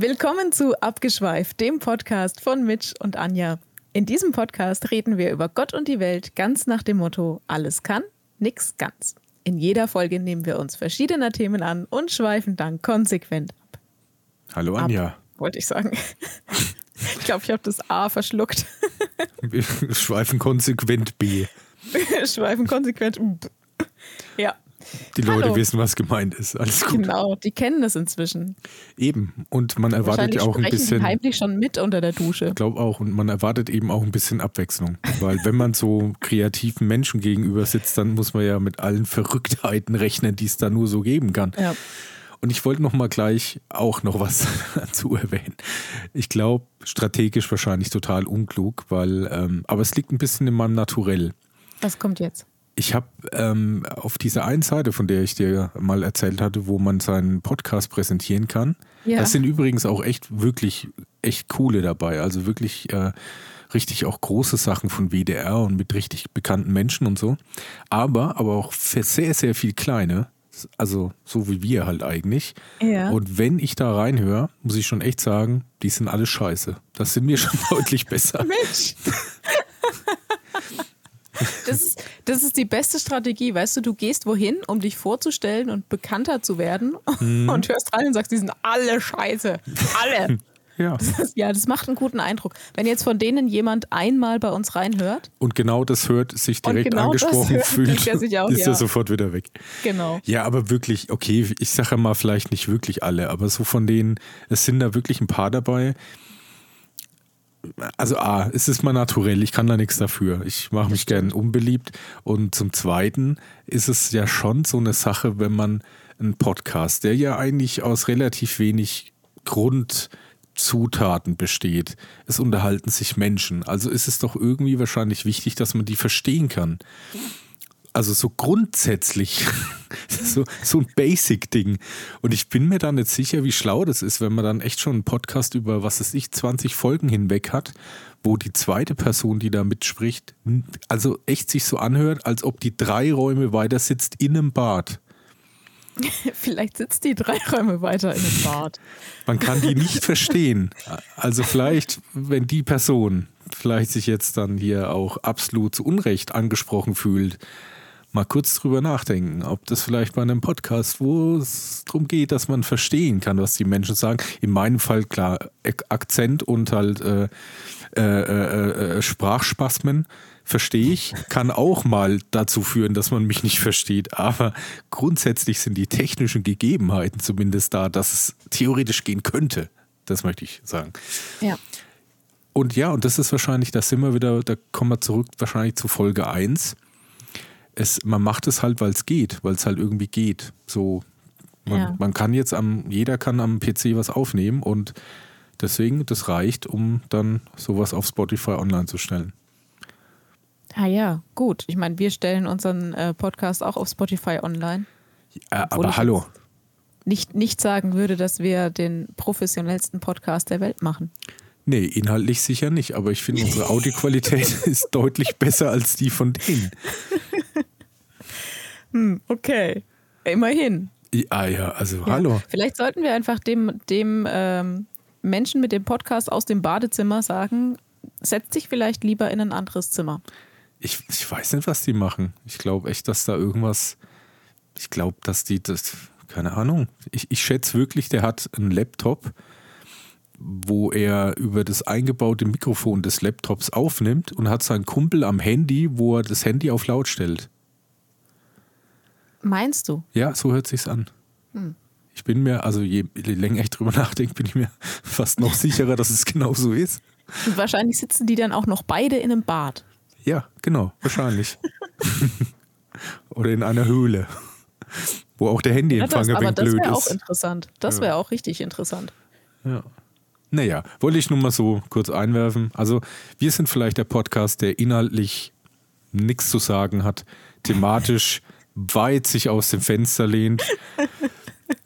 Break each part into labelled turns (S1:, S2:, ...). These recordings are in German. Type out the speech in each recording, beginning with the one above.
S1: Willkommen zu Abgeschweift, dem Podcast von Mitch und Anja. In diesem Podcast reden wir über Gott und die Welt ganz nach dem Motto: alles kann, nix ganz. In jeder Folge nehmen wir uns verschiedener Themen an und schweifen dann konsequent ab.
S2: Hallo Anja. Ab,
S1: wollte ich sagen. Ich glaube, ich habe das A verschluckt.
S2: Wir schweifen konsequent B.
S1: schweifen konsequent. Ja.
S2: Die Leute Hallo. wissen, was gemeint ist. Alles gut.
S1: Genau, die kennen das inzwischen.
S2: Eben. Und man erwartet ja auch ein bisschen.
S1: Die heimlich schon mit unter der Dusche.
S2: Ich glaube auch. Und man erwartet eben auch ein bisschen Abwechslung. Weil wenn man so kreativen Menschen gegenüber sitzt, dann muss man ja mit allen Verrücktheiten rechnen, die es da nur so geben kann. Ja. Und ich wollte noch mal gleich auch noch was dazu erwähnen. Ich glaube, strategisch wahrscheinlich total unklug, weil, ähm, aber es liegt ein bisschen in meinem Naturell.
S1: Was kommt jetzt?
S2: Ich habe ähm, auf dieser einen Seite, von der ich dir mal erzählt hatte, wo man seinen Podcast präsentieren kann, ja. das sind übrigens auch echt wirklich echt coole dabei. Also wirklich äh, richtig auch große Sachen von WDR und mit richtig bekannten Menschen und so. Aber, aber auch für sehr, sehr viel kleine. Also so wie wir halt eigentlich. Ja. Und wenn ich da reinhöre, muss ich schon echt sagen, die sind alle scheiße. Das sind mir schon deutlich besser. Mensch.
S1: Das ist, das ist die beste Strategie. Weißt du, du gehst wohin, um dich vorzustellen und bekannter zu werden mhm. und hörst rein und sagst, die sind alle scheiße. Alle. Ja. Das, ja, das macht einen guten Eindruck. Wenn jetzt von denen jemand einmal bei uns reinhört.
S2: Und genau das hört, sich direkt genau angesprochen hört, fühlt, sich auch, ist ja. er sofort wieder weg.
S1: Genau.
S2: Ja, aber wirklich, okay, ich sage mal vielleicht nicht wirklich alle, aber so von denen, es sind da wirklich ein paar dabei, also A, es ist mal naturell, ich kann da nichts dafür. Ich mache mich gern unbeliebt. Und zum Zweiten ist es ja schon so eine Sache, wenn man einen Podcast, der ja eigentlich aus relativ wenig Grundzutaten besteht. Es unterhalten sich Menschen. Also ist es doch irgendwie wahrscheinlich wichtig, dass man die verstehen kann also so grundsätzlich, so, so ein Basic-Ding. Und ich bin mir da nicht sicher, wie schlau das ist, wenn man dann echt schon einen Podcast über, was weiß ich, 20 Folgen hinweg hat, wo die zweite Person, die da mitspricht, also echt sich so anhört, als ob die drei Räume weiter sitzt in einem Bad.
S1: Vielleicht sitzt die drei Räume weiter in einem Bad.
S2: Man kann die nicht verstehen. Also vielleicht, wenn die Person vielleicht sich jetzt dann hier auch absolut zu Unrecht angesprochen fühlt, mal kurz drüber nachdenken, ob das vielleicht bei einem Podcast, wo es darum geht, dass man verstehen kann, was die Menschen sagen. In meinem Fall klar Akzent und halt äh, äh, äh, äh, Sprachspasmen verstehe ich, kann auch mal dazu führen, dass man mich nicht versteht. Aber grundsätzlich sind die technischen Gegebenheiten zumindest da, dass es theoretisch gehen könnte. Das möchte ich sagen.
S1: Ja.
S2: Und ja, und das ist wahrscheinlich, da sind wir wieder, da kommen wir zurück wahrscheinlich zu Folge 1 es, man macht es halt, weil es geht, weil es halt irgendwie geht. So, man, ja. man, kann jetzt am, jeder kann am PC was aufnehmen und deswegen, das reicht, um dann sowas auf Spotify online zu stellen.
S1: Ah ja, gut. Ich meine, wir stellen unseren äh, Podcast auch auf Spotify online.
S2: Ja, aber hallo.
S1: Nicht, nicht sagen würde, dass wir den professionellsten Podcast der Welt machen.
S2: Nee, inhaltlich sicher nicht, aber ich finde, unsere Audioqualität ist deutlich besser als die von denen.
S1: Hm, okay. Immerhin.
S2: Ah ja, also ja. hallo.
S1: Vielleicht sollten wir einfach dem, dem ähm, Menschen mit dem Podcast aus dem Badezimmer sagen, setz dich vielleicht lieber in ein anderes Zimmer.
S2: Ich, ich weiß nicht, was die machen. Ich glaube echt, dass da irgendwas. Ich glaube, dass die das. Keine Ahnung. Ich, ich schätze wirklich, der hat einen Laptop, wo er über das eingebaute Mikrofon des Laptops aufnimmt und hat seinen Kumpel am Handy, wo er das Handy auf laut stellt.
S1: Meinst du?
S2: Ja, so hört sich's an. Hm. Ich bin mir, also je, je länger ich drüber nachdenke, bin ich mir fast noch sicherer, dass es genau so ist.
S1: Und wahrscheinlich sitzen die dann auch noch beide in einem Bad.
S2: Ja, genau, wahrscheinlich. Oder in einer Höhle, wo auch der Handyempfang ja, ein blöd ist. Das wäre
S1: auch interessant. Das wäre ja. auch richtig interessant.
S2: Ja. Naja, wollte ich nur mal so kurz einwerfen. Also, wir sind vielleicht der Podcast, der inhaltlich nichts zu sagen hat, thematisch weit sich aus dem Fenster lehnt,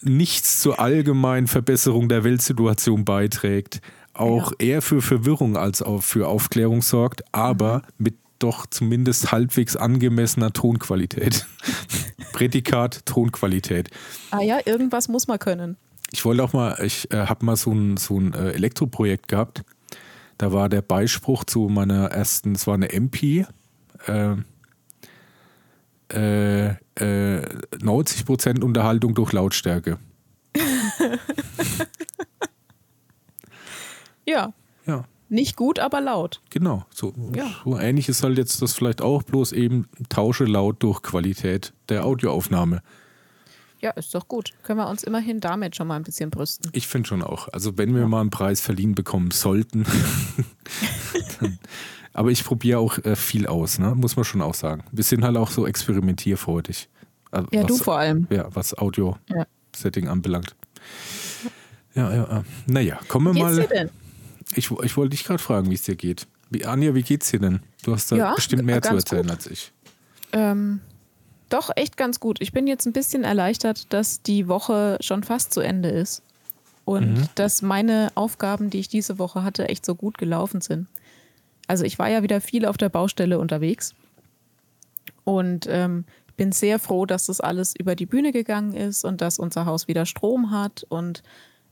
S2: nichts zur allgemeinen Verbesserung der Weltsituation beiträgt, auch ja. eher für Verwirrung als auch für Aufklärung sorgt, aber mhm. mit doch zumindest halbwegs angemessener Tonqualität. Prädikat Tonqualität.
S1: Ah ja, irgendwas muss man können.
S2: Ich wollte auch mal, ich äh, habe mal so ein, so ein äh, Elektroprojekt gehabt. Da war der Beispruch zu meiner ersten, es war eine MP, äh, äh, 90% äh, Unterhaltung durch Lautstärke.
S1: ja.
S2: Ja.
S1: Nicht gut, aber laut.
S2: Genau. So, ja. so ähnlich ist halt jetzt das vielleicht auch, bloß eben tausche laut durch Qualität der Audioaufnahme.
S1: Ja, ist doch gut. Können wir uns immerhin damit schon mal ein bisschen brüsten.
S2: Ich finde schon auch. Also wenn wir mal einen Preis verliehen bekommen sollten. dann, aber ich probiere auch äh, viel aus, ne? muss man schon auch sagen. Wir sind halt auch so experimentierfreudig.
S1: Also, ja, was, du vor allem.
S2: Ja, was Audio-Setting ja. anbelangt. Ja, ja, ja. Naja, kommen wir mal. Dir denn? Ich, ich wollte dich gerade fragen, wie es dir geht. Wie, Anja, wie geht's dir denn? Du hast da ja, bestimmt mehr zu erzählen gut. als ich.
S1: Ähm, doch, echt ganz gut. Ich bin jetzt ein bisschen erleichtert, dass die Woche schon fast zu Ende ist. Und mhm. dass meine Aufgaben, die ich diese Woche hatte, echt so gut gelaufen sind. Also ich war ja wieder viel auf der Baustelle unterwegs. Und ähm, bin sehr froh, dass das alles über die Bühne gegangen ist und dass unser Haus wieder Strom hat und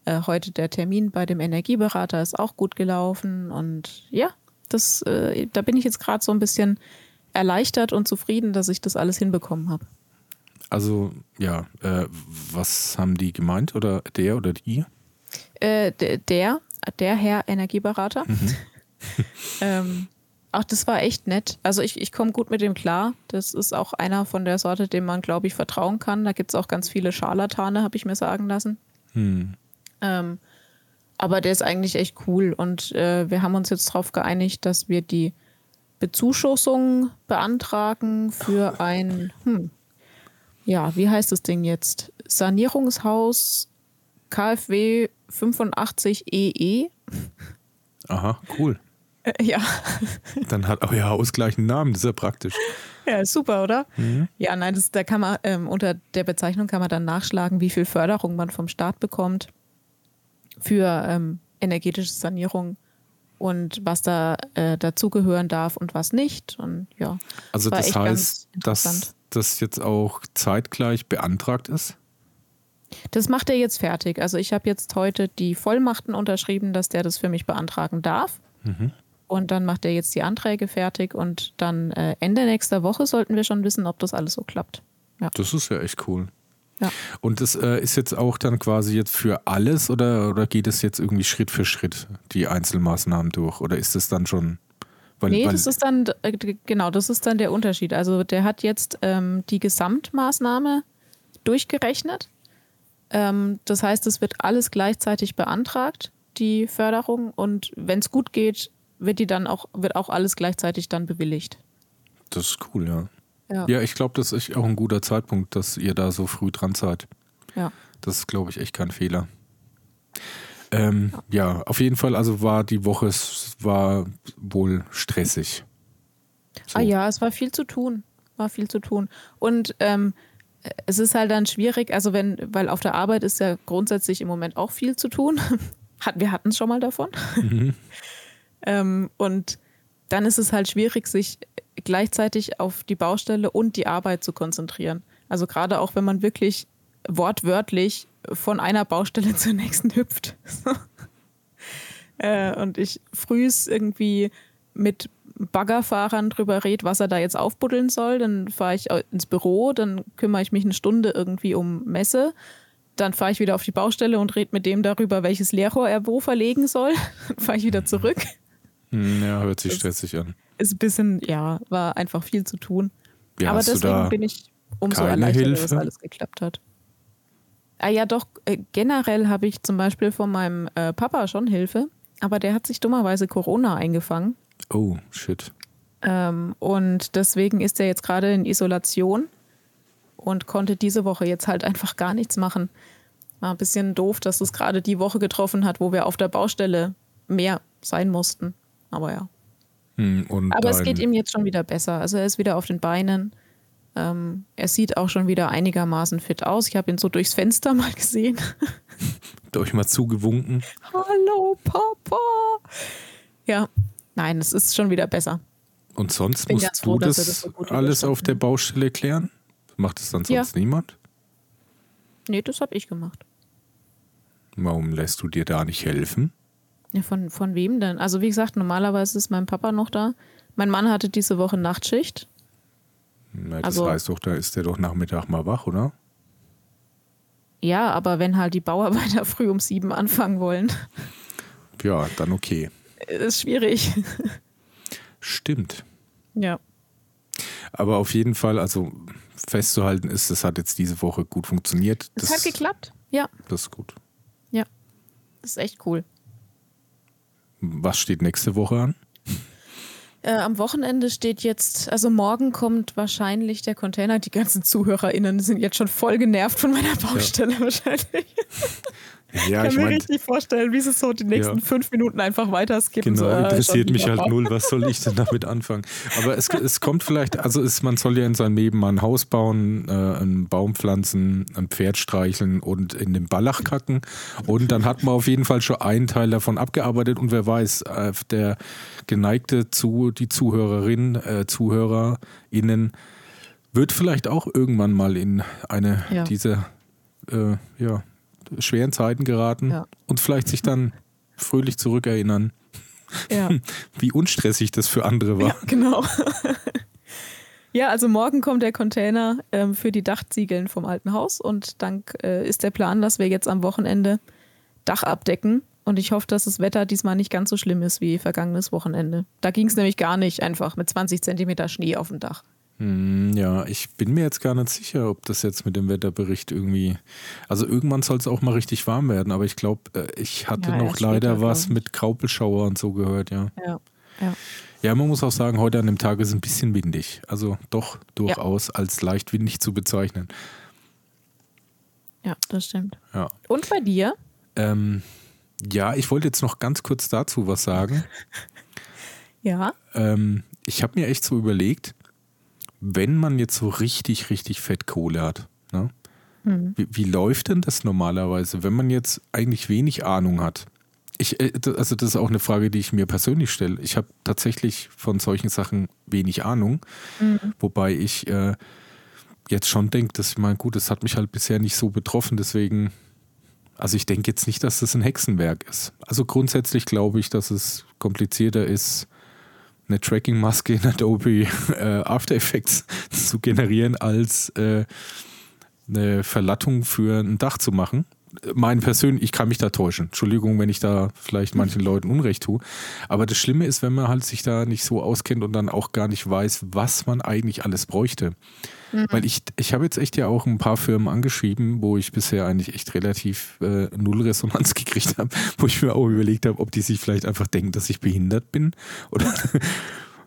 S1: äh, heute der Termin bei dem Energieberater ist auch gut gelaufen und ja, das, äh, da bin ich jetzt gerade so ein bisschen erleichtert und zufrieden, dass ich das alles hinbekommen habe.
S2: Also ja, äh, was haben die gemeint oder der oder die?
S1: Äh, der, der Herr Energieberater. Mhm. ähm, ach, das war echt nett. Also ich, ich komme gut mit dem klar. Das ist auch einer von der Sorte, dem man, glaube ich, vertrauen kann. Da gibt es auch ganz viele Scharlatane, habe ich mir sagen lassen. Hm. Ähm, aber der ist eigentlich echt cool und äh, wir haben uns jetzt darauf geeinigt, dass wir die Bezuschussung beantragen für ein, hm, ja, wie heißt das Ding jetzt? Sanierungshaus KfW 85EE. E.
S2: Aha, cool.
S1: Äh, ja.
S2: Dann hat auch ja ausgleichenden Namen, das ist ja praktisch.
S1: Ja, super, oder? Mhm. Ja, nein, das, da kann man ähm, unter der Bezeichnung kann man dann nachschlagen, wie viel Förderung man vom Staat bekommt für ähm, energetische Sanierung und was da äh, dazugehören darf und was nicht. Und ja.
S2: Also das heißt, dass das jetzt auch zeitgleich beantragt ist?
S1: Das macht er jetzt fertig. Also ich habe jetzt heute die Vollmachten unterschrieben, dass der das für mich beantragen darf. Mhm. Und dann macht er jetzt die Anträge fertig und dann äh, Ende nächster Woche sollten wir schon wissen, ob das alles so klappt.
S2: Ja. Das ist ja echt cool. Ja. Und das äh, ist jetzt auch dann quasi jetzt für alles oder, oder geht es jetzt irgendwie Schritt für Schritt die Einzelmaßnahmen durch? Oder ist es dann schon.
S1: Weil, nee, weil das ist dann, äh, genau, das ist dann der Unterschied. Also der hat jetzt ähm, die Gesamtmaßnahme durchgerechnet. Ähm, das heißt, es wird alles gleichzeitig beantragt, die Förderung. Und wenn es gut geht, wird die dann auch, wird auch alles gleichzeitig dann bewilligt.
S2: Das ist cool, ja. Ja, ja ich glaube, das ist auch ein guter Zeitpunkt, dass ihr da so früh dran seid.
S1: Ja.
S2: Das ist, glaube ich, echt kein Fehler. Ähm, ja. ja. auf jeden Fall, also war die Woche, es war wohl stressig.
S1: So. Ah ja, es war viel zu tun. War viel zu tun. Und ähm, es ist halt dann schwierig, also wenn, weil auf der Arbeit ist ja grundsätzlich im Moment auch viel zu tun. Wir hatten es schon mal davon. Mhm. ähm, und dann ist es halt schwierig, sich gleichzeitig auf die Baustelle und die Arbeit zu konzentrieren. Also gerade auch, wenn man wirklich wortwörtlich von einer Baustelle zur nächsten hüpft. äh, und ich frühs irgendwie mit Baggerfahrern drüber rede, was er da jetzt aufbuddeln soll. Dann fahre ich ins Büro, dann kümmere ich mich eine Stunde irgendwie um Messe. Dann fahre ich wieder auf die Baustelle und rede mit dem darüber, welches Leerrohr er wo verlegen soll. Dann fahre ich wieder zurück.
S2: Hm, ja, hört sich stressig an
S1: ist ein bisschen, ja, war einfach viel zu tun. Ja, Aber deswegen bin ich umso erleichtert, dass alles geklappt hat. Ah ja, doch, äh, generell habe ich zum Beispiel von meinem äh, Papa schon Hilfe, aber der hat sich dummerweise Corona eingefangen.
S2: Oh, shit.
S1: Ähm, und deswegen ist er jetzt gerade in Isolation und konnte diese Woche jetzt halt einfach gar nichts machen. War ein bisschen doof, dass es gerade die Woche getroffen hat, wo wir auf der Baustelle mehr sein mussten. Aber ja.
S2: Hm,
S1: Aber es geht ihm jetzt schon wieder besser. Also er ist wieder auf den Beinen. Ähm, er sieht auch schon wieder einigermaßen fit aus. Ich habe ihn so durchs Fenster mal gesehen.
S2: Habt euch mal zugewunken?
S1: Hallo, Papa. Ja, nein, es ist schon wieder besser.
S2: Und sonst musst froh, du das, das so alles auf der Baustelle klären? Macht es dann sonst ja. niemand?
S1: Nee, das habe ich gemacht.
S2: Warum lässt du dir da nicht helfen?
S1: Ja, von, von wem denn? Also wie gesagt, normalerweise ist mein Papa noch da. Mein Mann hatte diese Woche Nachtschicht.
S2: Na, das also, heißt doch, da ist der doch Nachmittag mal wach, oder?
S1: Ja, aber wenn halt die Bauarbeiter früh um sieben anfangen wollen.
S2: Ja, dann okay.
S1: Ist schwierig.
S2: Stimmt.
S1: Ja.
S2: Aber auf jeden Fall, also festzuhalten ist, das hat jetzt diese Woche gut funktioniert.
S1: Das, das hat geklappt, ja.
S2: Das ist gut.
S1: Ja, das ist echt cool.
S2: Was steht nächste Woche an?
S1: Äh, am Wochenende steht jetzt, also morgen kommt wahrscheinlich der Container. Die ganzen ZuhörerInnen sind jetzt schon voll genervt von meiner Baustelle ja. wahrscheinlich. Ja, ich kann mir richtig vorstellen, wie sie so die nächsten ja. fünf Minuten einfach weiter skippen.
S2: Genau,
S1: so,
S2: äh, interessiert mich halt null, was soll ich denn damit anfangen? Aber es, es kommt vielleicht, also ist, man soll ja in seinem Leben mal ein Haus bauen, äh, einen Baum pflanzen, ein Pferd streicheln und in den Ballach kacken. Und dann hat man auf jeden Fall schon einen Teil davon abgearbeitet und wer weiß, äh, der geneigte zu, die Zuhörerin, äh, ZuhörerInnen wird vielleicht auch irgendwann mal in eine ja. dieser äh, ja, schweren Zeiten geraten ja. und vielleicht sich dann fröhlich zurückerinnern, ja. wie unstressig das für andere war. Ja,
S1: genau. ja, also morgen kommt der Container ähm, für die Dachziegeln vom alten Haus und dann äh, ist der Plan, dass wir jetzt am Wochenende Dach abdecken. Und ich hoffe, dass das Wetter diesmal nicht ganz so schlimm ist wie vergangenes Wochenende. Da ging es nämlich gar nicht einfach mit 20 Zentimeter Schnee auf dem Dach.
S2: Hm, ja, ich bin mir jetzt gar nicht sicher, ob das jetzt mit dem Wetterbericht irgendwie. Also irgendwann soll es auch mal richtig warm werden, aber ich glaube, äh, ich hatte ja, noch leider was mit Graupelschauer und so gehört, ja.
S1: Ja, ja.
S2: Ja, man muss auch sagen, heute an dem Tag ist es ein bisschen windig. Also doch durchaus ja. als leicht windig zu bezeichnen.
S1: Ja, das stimmt.
S2: Ja.
S1: Und bei dir?
S2: Ähm, ja, ich wollte jetzt noch ganz kurz dazu was sagen.
S1: ja.
S2: Ähm, ich habe mir echt so überlegt, wenn man jetzt so richtig, richtig Fettkohle hat, ne? Mhm. Wie, wie, läuft denn das normalerweise, wenn man jetzt eigentlich wenig Ahnung hat? Ich, äh, also das ist auch eine Frage, die ich mir persönlich stelle. Ich habe tatsächlich von solchen Sachen wenig Ahnung, mhm. wobei ich äh, jetzt schon denke, dass ich meine, gut, das hat mich halt bisher nicht so betroffen, deswegen, also ich denke jetzt nicht, dass das ein Hexenwerk ist. Also grundsätzlich glaube ich, dass es komplizierter ist, eine Tracking-Maske in Adobe äh, After Effects zu generieren, als äh, eine Verlattung für ein Dach zu machen. Mein persönlich, ich kann mich da täuschen. Entschuldigung, wenn ich da vielleicht manchen Leuten Unrecht tue. Aber das Schlimme ist, wenn man halt sich da nicht so auskennt und dann auch gar nicht weiß, was man eigentlich alles bräuchte. Mhm. Weil ich, ich habe jetzt echt ja auch ein paar Firmen angeschrieben, wo ich bisher eigentlich echt relativ äh, null Resonanz gekriegt habe, wo ich mir auch überlegt habe, ob die sich vielleicht einfach denken, dass ich behindert bin oder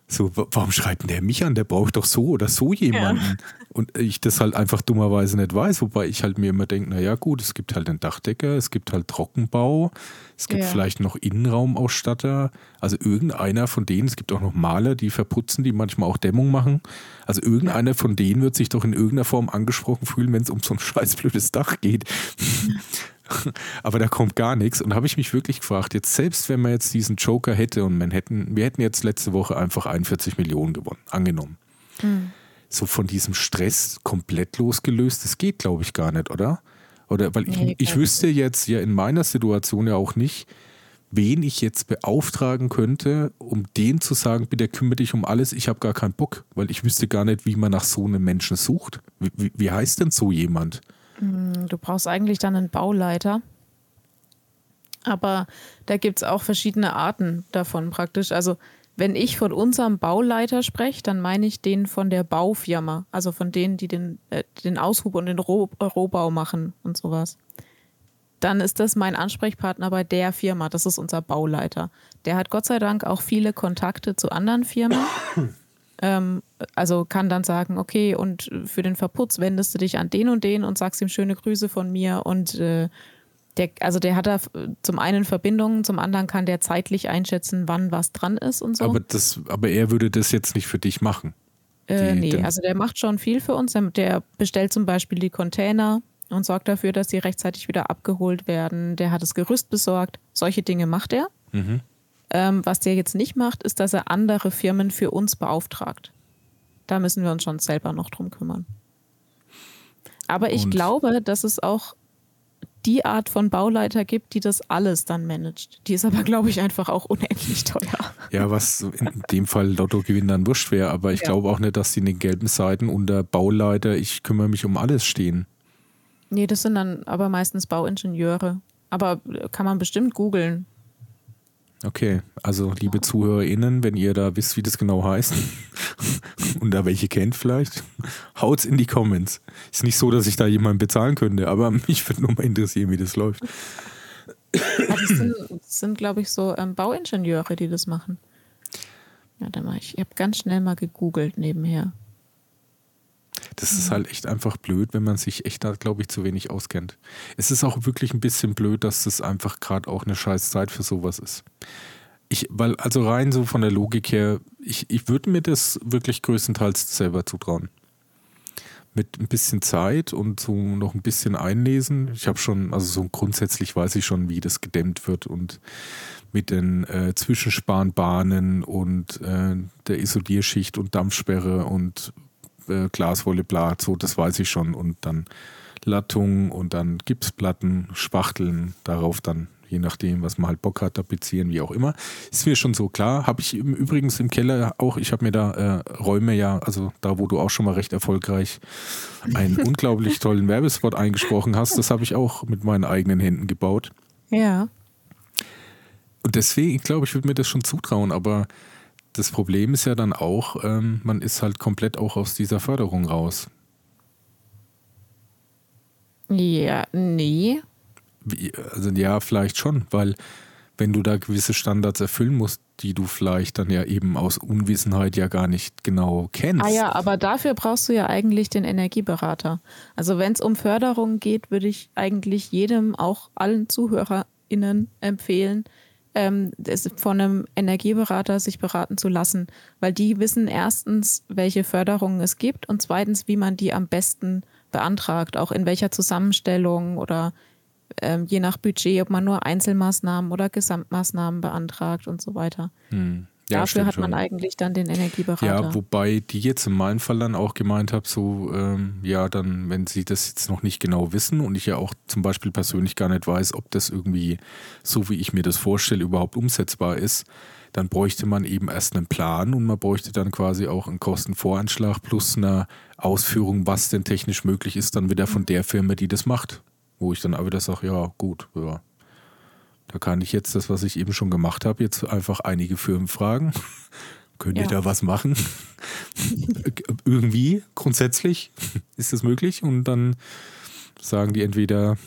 S2: so, warum schreibt denn der mich an? Der braucht doch so oder so jemanden. Ja. Und ich das halt einfach dummerweise nicht weiß, wobei ich halt mir immer denke, naja gut, es gibt halt einen Dachdecker, es gibt halt Trockenbau, es gibt ja. vielleicht noch Innenraumausstatter, also irgendeiner von denen, es gibt auch noch Maler, die verputzen, die manchmal auch Dämmung machen. Also irgendeiner von denen wird sich doch in irgendeiner Form angesprochen fühlen, wenn es um so ein scheißblödes Dach geht. aber da kommt gar nichts. Und da habe ich mich wirklich gefragt, jetzt selbst wenn man jetzt diesen Joker hätte und man hätten, wir hätten jetzt letzte Woche einfach 41 Millionen gewonnen, angenommen. Mhm. So von diesem Stress komplett losgelöst, das geht, glaube ich, gar nicht, oder? Oder weil ich, ich wüsste jetzt ja in meiner Situation ja auch nicht, wen ich jetzt beauftragen könnte, um den zu sagen, bitte kümmere dich um alles, ich habe gar keinen Bock, weil ich wüsste gar nicht, wie man nach so einem Menschen sucht. Wie, wie, wie heißt denn so jemand?
S1: Hm, du brauchst eigentlich dann einen Bauleiter. Aber da gibt es auch verschiedene Arten davon praktisch. Also wenn ich von unserem Bauleiter spreche, dann meine ich den von der Baufirma, also von denen, die den, äh, den Aushub und den Roh Rohbau machen und sowas. Dann ist das mein Ansprechpartner bei der Firma, das ist unser Bauleiter. Der hat Gott sei Dank auch viele Kontakte zu anderen Firmen. Ähm, also kann dann sagen, okay, und für den Verputz wendest du dich an den und den und sagst ihm schöne Grüße von mir und äh, der, also der hat da zum einen Verbindungen, zum anderen kann der zeitlich einschätzen, wann was dran ist und so.
S2: Aber, das, aber er würde das jetzt nicht für dich machen.
S1: Äh, nee, also der macht schon viel für uns. Der bestellt zum Beispiel die Container und sorgt dafür, dass sie rechtzeitig wieder abgeholt werden. Der hat das Gerüst besorgt. Solche Dinge macht er. Mhm. Ähm, was der jetzt nicht macht, ist, dass er andere Firmen für uns beauftragt. Da müssen wir uns schon selber noch drum kümmern. Aber ich Und? glaube, dass es auch die Art von Bauleiter gibt, die das alles dann managt. Die ist aber, glaube ich, einfach auch unendlich teuer.
S2: Ja, was in dem Fall Lottogewinn dann wurscht wäre, aber ich ja. glaube auch nicht, dass die in den gelben Seiten unter Bauleiter, ich kümmere mich um alles stehen.
S1: Nee, das sind dann aber meistens Bauingenieure. Aber kann man bestimmt googeln.
S2: Okay, also liebe ZuhörerInnen, wenn ihr da wisst, wie das genau heißt und da welche kennt vielleicht, haut's in die Comments. Ist nicht so, dass ich da jemanden bezahlen könnte, aber mich würde nur mal interessieren, wie das läuft.
S1: das sind, sind glaube ich, so ähm, Bauingenieure, die das machen. Ja, dann mal ich. Ich habe ganz schnell mal gegoogelt nebenher.
S2: Das ist halt echt einfach blöd, wenn man sich echt da, glaube ich, zu wenig auskennt. Es ist auch wirklich ein bisschen blöd, dass das einfach gerade auch eine scheiß Zeit für sowas ist. Ich, weil, also rein so von der Logik her, ich, ich würde mir das wirklich größtenteils selber zutrauen. Mit ein bisschen Zeit und so noch ein bisschen einlesen. Ich habe schon, also so grundsätzlich weiß ich schon, wie das gedämmt wird und mit den äh, Zwischenspanbahnen und äh, der Isolierschicht und Dampfsperre und äh, Glaswolle, bla, so, das weiß ich schon. Und dann Lattung und dann Gipsplatten, Spachteln, darauf dann, je nachdem, was man halt Bock hat, tapezieren, wie auch immer. Ist mir schon so klar. Habe ich im, übrigens im Keller auch, ich habe mir da äh, Räume ja, also da, wo du auch schon mal recht erfolgreich einen unglaublich tollen Werbespot eingesprochen hast, das habe ich auch mit meinen eigenen Händen gebaut.
S1: Ja.
S2: Und deswegen, ich glaube, ich würde mir das schon zutrauen, aber das Problem ist ja dann auch, ähm, man ist halt komplett auch aus dieser Förderung raus.
S1: Ja, nee.
S2: Wie, also ja, vielleicht schon, weil wenn du da gewisse Standards erfüllen musst, die du vielleicht dann ja eben aus Unwissenheit ja gar nicht genau kennst.
S1: Ah ja, aber dafür brauchst du ja eigentlich den Energieberater. Also wenn es um Förderung geht, würde ich eigentlich jedem, auch allen ZuhörerInnen empfehlen, ähm, von einem Energieberater sich beraten zu lassen, weil die wissen erstens, welche Förderungen es gibt und zweitens, wie man die am besten beantragt, auch in welcher Zusammenstellung oder ähm, je nach Budget, ob man nur Einzelmaßnahmen oder Gesamtmaßnahmen beantragt und so weiter. Hm. Ja, Dafür hat man schon. eigentlich dann den Energieberater.
S2: Ja, wobei die jetzt in meinem Fall dann auch gemeint habe, so, ähm, ja, dann, wenn sie das jetzt noch nicht genau wissen und ich ja auch zum Beispiel persönlich gar nicht weiß, ob das irgendwie so, wie ich mir das vorstelle, überhaupt umsetzbar ist, dann bräuchte man eben erst einen Plan und man bräuchte dann quasi auch einen Kostenvoranschlag plus eine Ausführung, was denn technisch möglich ist, dann wieder von der Firma, die das macht. Wo ich dann auch wieder sage, ja, gut, ja, da kann ich jetzt das, was ich eben schon gemacht habe, jetzt einfach einige Firmen fragen. Könnt ihr ja. da was machen? Irgendwie, grundsätzlich ist das möglich. Und dann sagen die entweder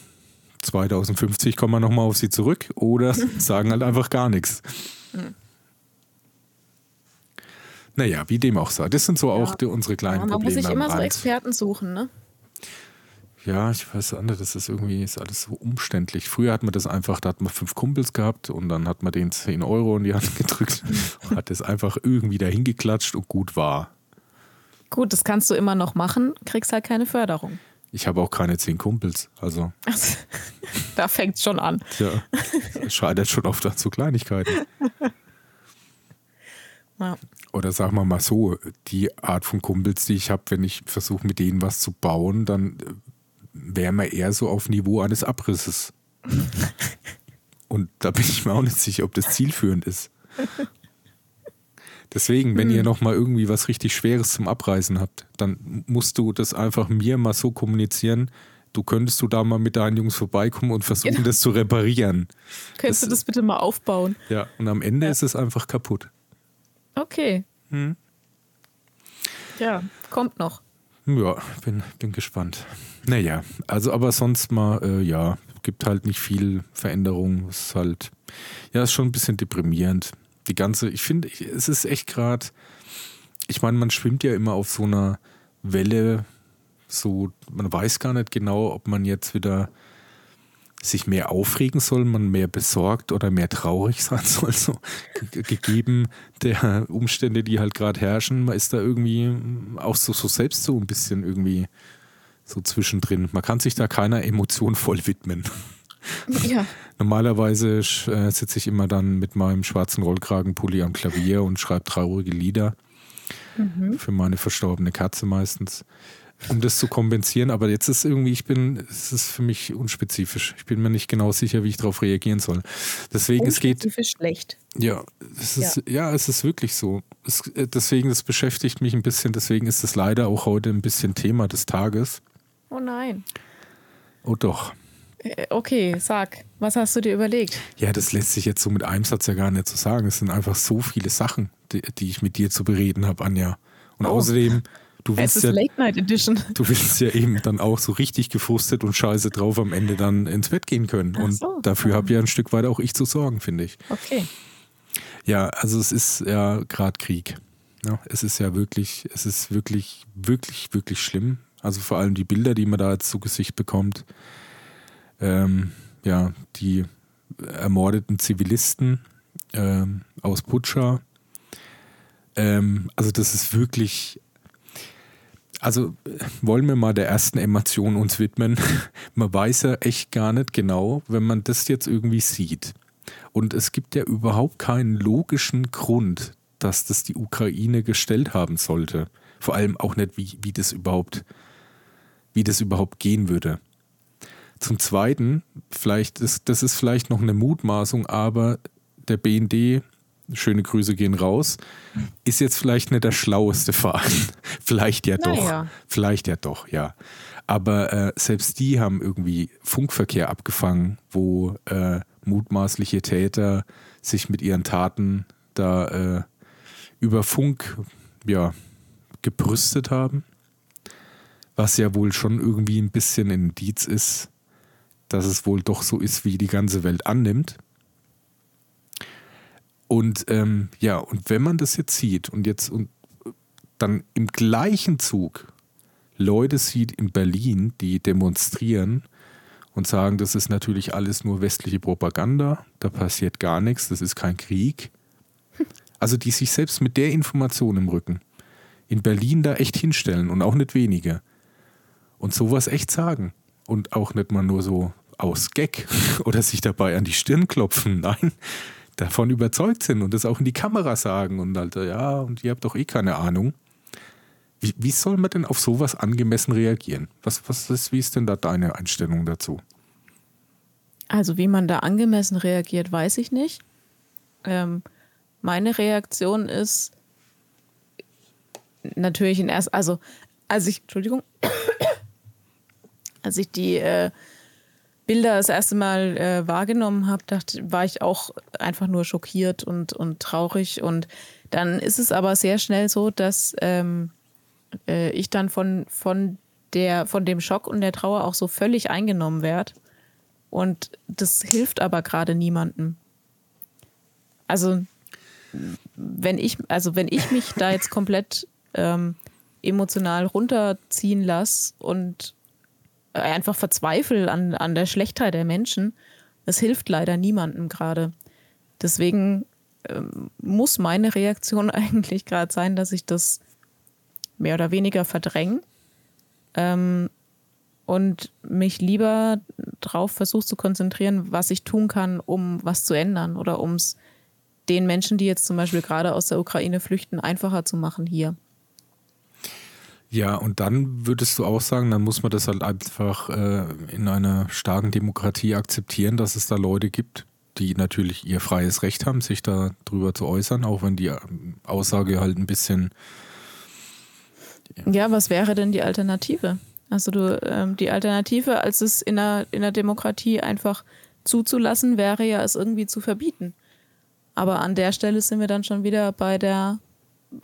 S2: 2050 kommen wir nochmal auf sie zurück oder sagen halt einfach gar nichts. Hm. Naja, wie dem auch sei. Das sind so ja. auch die, unsere kleinen ja, man Probleme.
S1: Man muss sich immer so Experten suchen, ne?
S2: Ja, ich weiß nicht, das ist irgendwie ist alles so umständlich. Früher hat man das einfach, da hat man fünf Kumpels gehabt und dann hat man denen 10 Euro in die Hand gedrückt und hat das einfach irgendwie dahin geklatscht und gut war.
S1: Gut, das kannst du immer noch machen, kriegst halt keine Förderung.
S2: Ich habe auch keine zehn Kumpels, also.
S1: da fängt es schon an.
S2: Ja, scheitert schon oft an so Kleinigkeiten. Ja. Oder sagen wir mal so, die Art von Kumpels, die ich habe, wenn ich versuche, mit denen was zu bauen, dann wären wir eher so auf Niveau eines Abrisses. Und da bin ich mir auch nicht sicher, ob das zielführend ist. Deswegen, wenn hm. ihr noch mal irgendwie was richtig Schweres zum Abreißen habt, dann musst du das einfach mir mal so kommunizieren. Du könntest du da mal mit deinen Jungs vorbeikommen und versuchen, genau. das zu reparieren.
S1: Könntest das, du das bitte mal aufbauen?
S2: Ja, und am Ende ja. ist es einfach kaputt.
S1: Okay. Hm. Ja, kommt noch.
S2: Ja, bin, bin gespannt. Naja, also aber sonst mal, äh, ja, gibt halt nicht viel Veränderung. Es ist halt, ja, ist schon ein bisschen deprimierend. Die ganze, ich finde, es ist echt gerade, ich meine, man schwimmt ja immer auf so einer Welle, so, man weiß gar nicht genau, ob man jetzt wieder sich mehr aufregen soll, man mehr besorgt oder mehr traurig sein soll, so gegeben der Umstände, die halt gerade herrschen, man ist da irgendwie auch so, so selbst so ein bisschen irgendwie so zwischendrin. Man kann sich da keiner Emotion voll widmen. Ja. Normalerweise äh, sitze ich immer dann mit meinem schwarzen Rollkragenpulli am Klavier und schreibe traurige Lieder. Mhm. Für meine verstorbene Katze meistens. Um das zu kompensieren. Aber jetzt ist irgendwie, ich bin, es ist für mich unspezifisch. Ich bin mir nicht genau sicher, wie ich darauf reagieren soll. Deswegen, es geht.
S1: schlecht.
S2: Ja, es ist, ja. ja. es ist wirklich so. Es, äh, deswegen, das beschäftigt mich ein bisschen. Deswegen ist es leider auch heute ein bisschen Thema des Tages.
S1: Oh nein.
S2: Oh doch.
S1: Äh, okay, sag, was hast du dir überlegt?
S2: Ja, das lässt sich jetzt so mit einem Satz ja gar nicht so sagen. Es sind einfach so viele Sachen, die, die ich mit dir zu bereden habe, Anja. Und oh. außerdem, du willst, ja, du willst ja eben dann auch so richtig gefrustet und scheiße drauf am Ende dann ins Bett gehen können. und so. dafür habe ja ein Stück weit auch ich zu sorgen, finde ich.
S1: Okay.
S2: Ja, also es ist ja gerade Krieg. Ja, es ist ja wirklich, es ist wirklich, wirklich, wirklich schlimm. Also vor allem die Bilder, die man da jetzt zu Gesicht bekommt ähm, ja, die ermordeten Zivilisten ähm, aus Putscha. Ähm, also das ist wirklich, also wollen wir mal der ersten Emotion uns widmen. man weiß ja echt gar nicht genau, wenn man das jetzt irgendwie sieht. Und es gibt ja überhaupt keinen logischen Grund, dass das die Ukraine gestellt haben sollte. Vor allem auch nicht, wie, wie das überhaupt, wie das überhaupt gehen würde. Zum Zweiten, vielleicht ist, das ist vielleicht noch eine Mutmaßung, aber der BND, schöne Grüße gehen raus, ist jetzt vielleicht nicht der schlaueste Verein. vielleicht ja doch. Naja. Vielleicht ja doch, ja. Aber äh, selbst die haben irgendwie Funkverkehr abgefangen, wo äh, mutmaßliche Täter sich mit ihren Taten da äh, über Funk ja, gebrüstet haben. Was ja wohl schon irgendwie ein bisschen ein Indiz ist, dass es wohl doch so ist, wie die ganze Welt annimmt. Und ähm, ja, und wenn man das jetzt sieht und jetzt und dann im gleichen Zug Leute sieht in Berlin, die demonstrieren und sagen, das ist natürlich alles nur westliche Propaganda, da passiert gar nichts, das ist kein Krieg. Also die sich selbst mit der Information im Rücken in Berlin da echt hinstellen und auch nicht wenige. Und sowas echt sagen und auch nicht mal nur so aus Gag oder sich dabei an die Stirn klopfen. Nein, davon überzeugt sind und das auch in die Kamera sagen und halt, ja, und ihr habt doch eh keine Ahnung. Wie, wie soll man denn auf sowas angemessen reagieren? Was, was ist, wie ist denn da deine Einstellung dazu?
S1: Also, wie man da angemessen reagiert, weiß ich nicht. Ähm, meine Reaktion ist natürlich in erst, also, als ich, Entschuldigung, als ich die äh, Bilder das erste Mal äh, wahrgenommen habe, dachte, war ich auch einfach nur schockiert und, und traurig. Und dann ist es aber sehr schnell so, dass ähm, äh, ich dann von, von, der, von dem Schock und der Trauer auch so völlig eingenommen werde. Und das hilft aber gerade niemandem. Also wenn ich, also wenn ich mich da jetzt komplett ähm, emotional runterziehen lasse und einfach verzweifle an, an der Schlechtheit der Menschen, das hilft leider niemandem gerade. Deswegen ähm, muss meine Reaktion eigentlich gerade sein, dass ich das mehr oder weniger verdränge ähm, und mich lieber darauf versuche zu konzentrieren, was ich tun kann, um was zu ändern oder um es den Menschen, die jetzt zum Beispiel gerade aus der Ukraine flüchten, einfacher zu machen hier.
S2: Ja, und dann würdest du auch sagen, dann muss man das halt einfach äh, in einer starken Demokratie akzeptieren, dass es da Leute gibt, die natürlich ihr freies Recht haben, sich da drüber zu äußern, auch wenn die ähm, Aussage halt ein bisschen.
S1: Ja, was wäre denn die Alternative? Also du, ähm, die Alternative, als es in einer, in einer Demokratie einfach zuzulassen, wäre ja, es irgendwie zu verbieten. Aber an der Stelle sind wir dann schon wieder bei der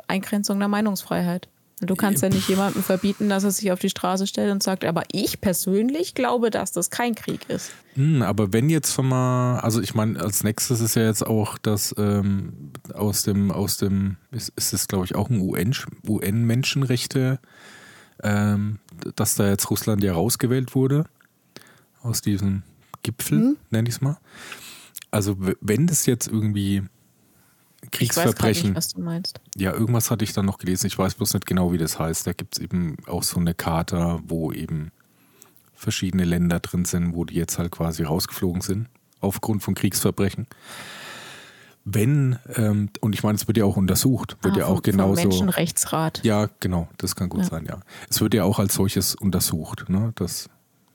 S1: Eingrenzung der Meinungsfreiheit. Du kannst ja nicht jemandem verbieten, dass er sich auf die Straße stellt und sagt, aber ich persönlich glaube, dass das kein Krieg ist.
S2: Hm, aber wenn jetzt schon mal, also ich meine, als nächstes ist ja jetzt auch das ähm, aus dem, aus dem, ist, ist es glaube ich auch ein UN-Menschenrechte, ähm, dass da jetzt Russland ja rausgewählt wurde aus diesem Gipfel, hm. nenne ich es mal. Also wenn das jetzt irgendwie Kriegsverbrechen. Nicht,
S1: was du meinst.
S2: Ja, irgendwas hatte ich dann noch gelesen. Ich weiß bloß nicht genau, wie das heißt. Da gibt es eben auch so eine Karte, wo eben verschiedene Länder drin sind, wo die jetzt halt quasi rausgeflogen sind, aufgrund von Kriegsverbrechen. wenn, ähm, und ich meine, es wird ja auch untersucht, wird ah, ja auch vom, genauso. Vom
S1: Menschenrechtsrat.
S2: Ja, genau, das kann gut ja. sein, ja. Es wird ja auch als solches untersucht, ne, dass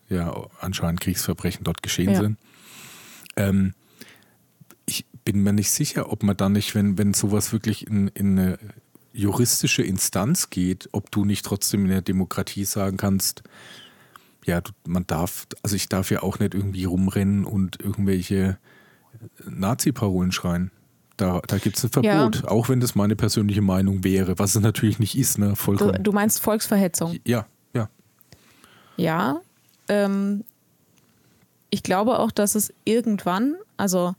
S2: ja anscheinend Kriegsverbrechen dort geschehen ja. sind. Ähm, ich bin mir nicht sicher, ob man da nicht, wenn, wenn sowas wirklich in, in eine juristische Instanz geht, ob du nicht trotzdem in der Demokratie sagen kannst, ja, man darf, also ich darf ja auch nicht irgendwie rumrennen und irgendwelche Nazi-Parolen schreien. Da, da gibt es ein Verbot, ja. auch wenn das meine persönliche Meinung wäre, was es natürlich nicht ist, ne? Vollkommen.
S1: Du, du meinst Volksverhetzung?
S2: Ja, ja.
S1: Ja. Ähm, ich glaube auch, dass es irgendwann, also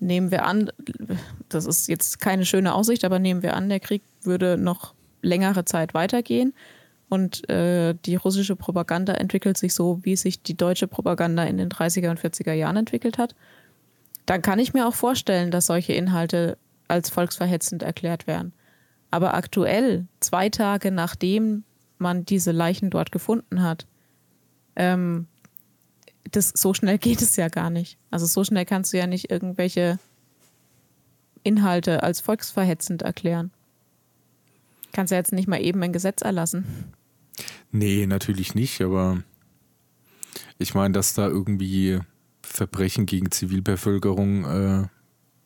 S1: nehmen wir an, das ist jetzt keine schöne Aussicht, aber nehmen wir an, der Krieg würde noch längere Zeit weitergehen und äh, die russische Propaganda entwickelt sich so, wie sich die deutsche Propaganda in den 30er und 40er Jahren entwickelt hat dann kann ich mir auch vorstellen, dass solche Inhalte als volksverhetzend erklärt werden. Aber aktuell, zwei Tage nachdem man diese Leichen dort gefunden hat, ähm, das, so schnell geht es ja gar nicht. Also so schnell kannst du ja nicht irgendwelche Inhalte als volksverhetzend erklären. Kannst ja jetzt nicht mal eben ein Gesetz erlassen.
S2: Nee, natürlich nicht, aber ich meine, dass da irgendwie Verbrechen gegen Zivilbevölkerung äh,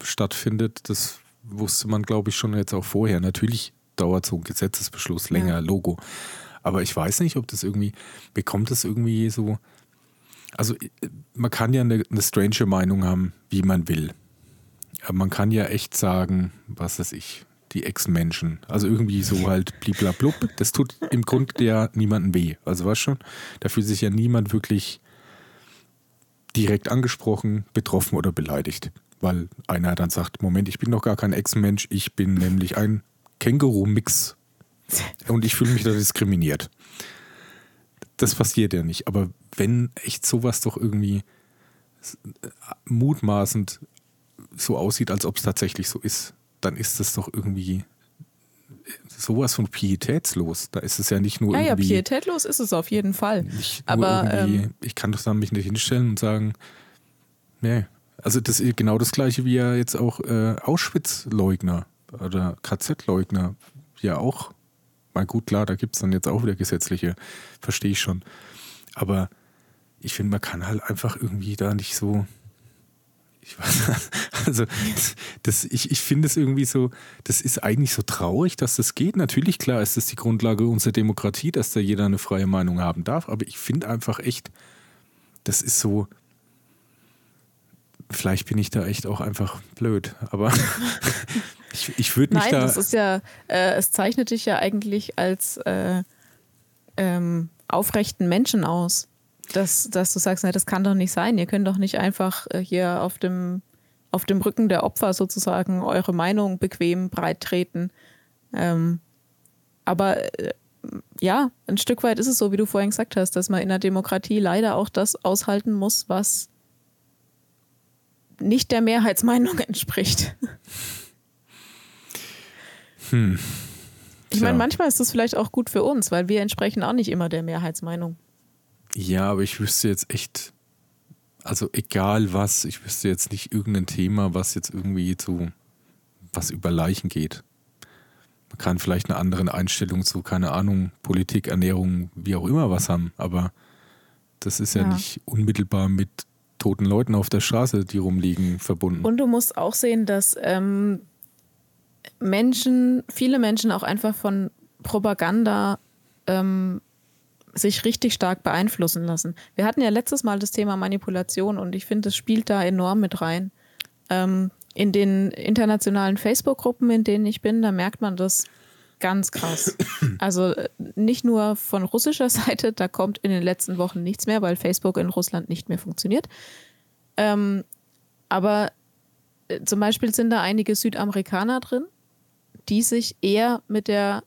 S2: stattfindet. Das wusste man, glaube ich, schon jetzt auch vorher. Natürlich dauert so ein Gesetzesbeschluss länger, ja. Logo. Aber ich weiß nicht, ob das irgendwie, bekommt das irgendwie so. Also man kann ja eine, eine strange Meinung haben, wie man will. Aber man kann ja echt sagen, was weiß ich, die Ex-Menschen. Also irgendwie so halt bliblablub. Das tut im Grunde ja niemandem weh. Also was schon, da fühlt sich ja niemand wirklich direkt angesprochen, betroffen oder beleidigt. Weil einer dann sagt, Moment, ich bin doch gar kein Ex-Mensch, ich bin nämlich ein Känguru-Mix und ich fühle mich da diskriminiert. Das passiert ja nicht. Aber wenn echt sowas doch irgendwie mutmaßend so aussieht, als ob es tatsächlich so ist, dann ist das doch irgendwie sowas von pietätslos. Da ist es ja nicht nur
S1: ja,
S2: irgendwie.
S1: Ja, pietätlos ist es auf jeden Fall. Aber
S2: ähm, ich kann doch dann mich nicht hinstellen und sagen, nee. Also das ist genau das gleiche wie ja jetzt auch äh, Auschwitz-Leugner oder KZ-Leugner ja auch. Mal gut, klar, da gibt es dann jetzt auch wieder gesetzliche, verstehe ich schon. Aber ich finde, man kann halt einfach irgendwie da nicht so ich weiß, also das, ich, ich finde es irgendwie so, das ist eigentlich so traurig, dass das geht. Natürlich, klar, ist das die Grundlage unserer Demokratie, dass da jeder eine freie Meinung haben darf, aber ich finde einfach echt, das ist so, vielleicht bin ich da echt auch einfach blöd, aber ich, ich würde mich
S1: Nein,
S2: da.
S1: Das ist ja, äh, es zeichnet dich ja eigentlich als äh, ähm, aufrechten Menschen aus dass, dass du sagst, na, das kann doch nicht sein. Ihr könnt doch nicht einfach äh, hier auf dem, auf dem Rücken der Opfer sozusagen eure Meinung bequem breit treten. Ähm, aber äh, ja, ein Stück weit ist es so, wie du vorhin gesagt hast, dass man in der Demokratie leider auch das aushalten muss, was nicht der Mehrheitsmeinung entspricht.
S2: Hm.
S1: Ich meine, manchmal ist das vielleicht auch gut für uns, weil wir entsprechen auch nicht immer der Mehrheitsmeinung.
S2: Ja, aber ich wüsste jetzt echt, also egal was, ich wüsste jetzt nicht irgendein Thema, was jetzt irgendwie zu was über Leichen geht. Man kann vielleicht eine andere Einstellung zu, keine Ahnung, Politik, Ernährung, wie auch immer was haben, aber das ist ja, ja nicht unmittelbar mit toten Leuten auf der Straße, die rumliegen, verbunden.
S1: Und du musst auch sehen, dass ähm, Menschen, viele Menschen auch einfach von Propaganda ähm, sich richtig stark beeinflussen lassen. Wir hatten ja letztes Mal das Thema Manipulation und ich finde, das spielt da enorm mit rein. Ähm, in den internationalen Facebook-Gruppen, in denen ich bin, da merkt man das ganz krass. Also äh, nicht nur von russischer Seite, da kommt in den letzten Wochen nichts mehr, weil Facebook in Russland nicht mehr funktioniert. Ähm, aber zum Beispiel sind da einige Südamerikaner drin, die sich eher mit der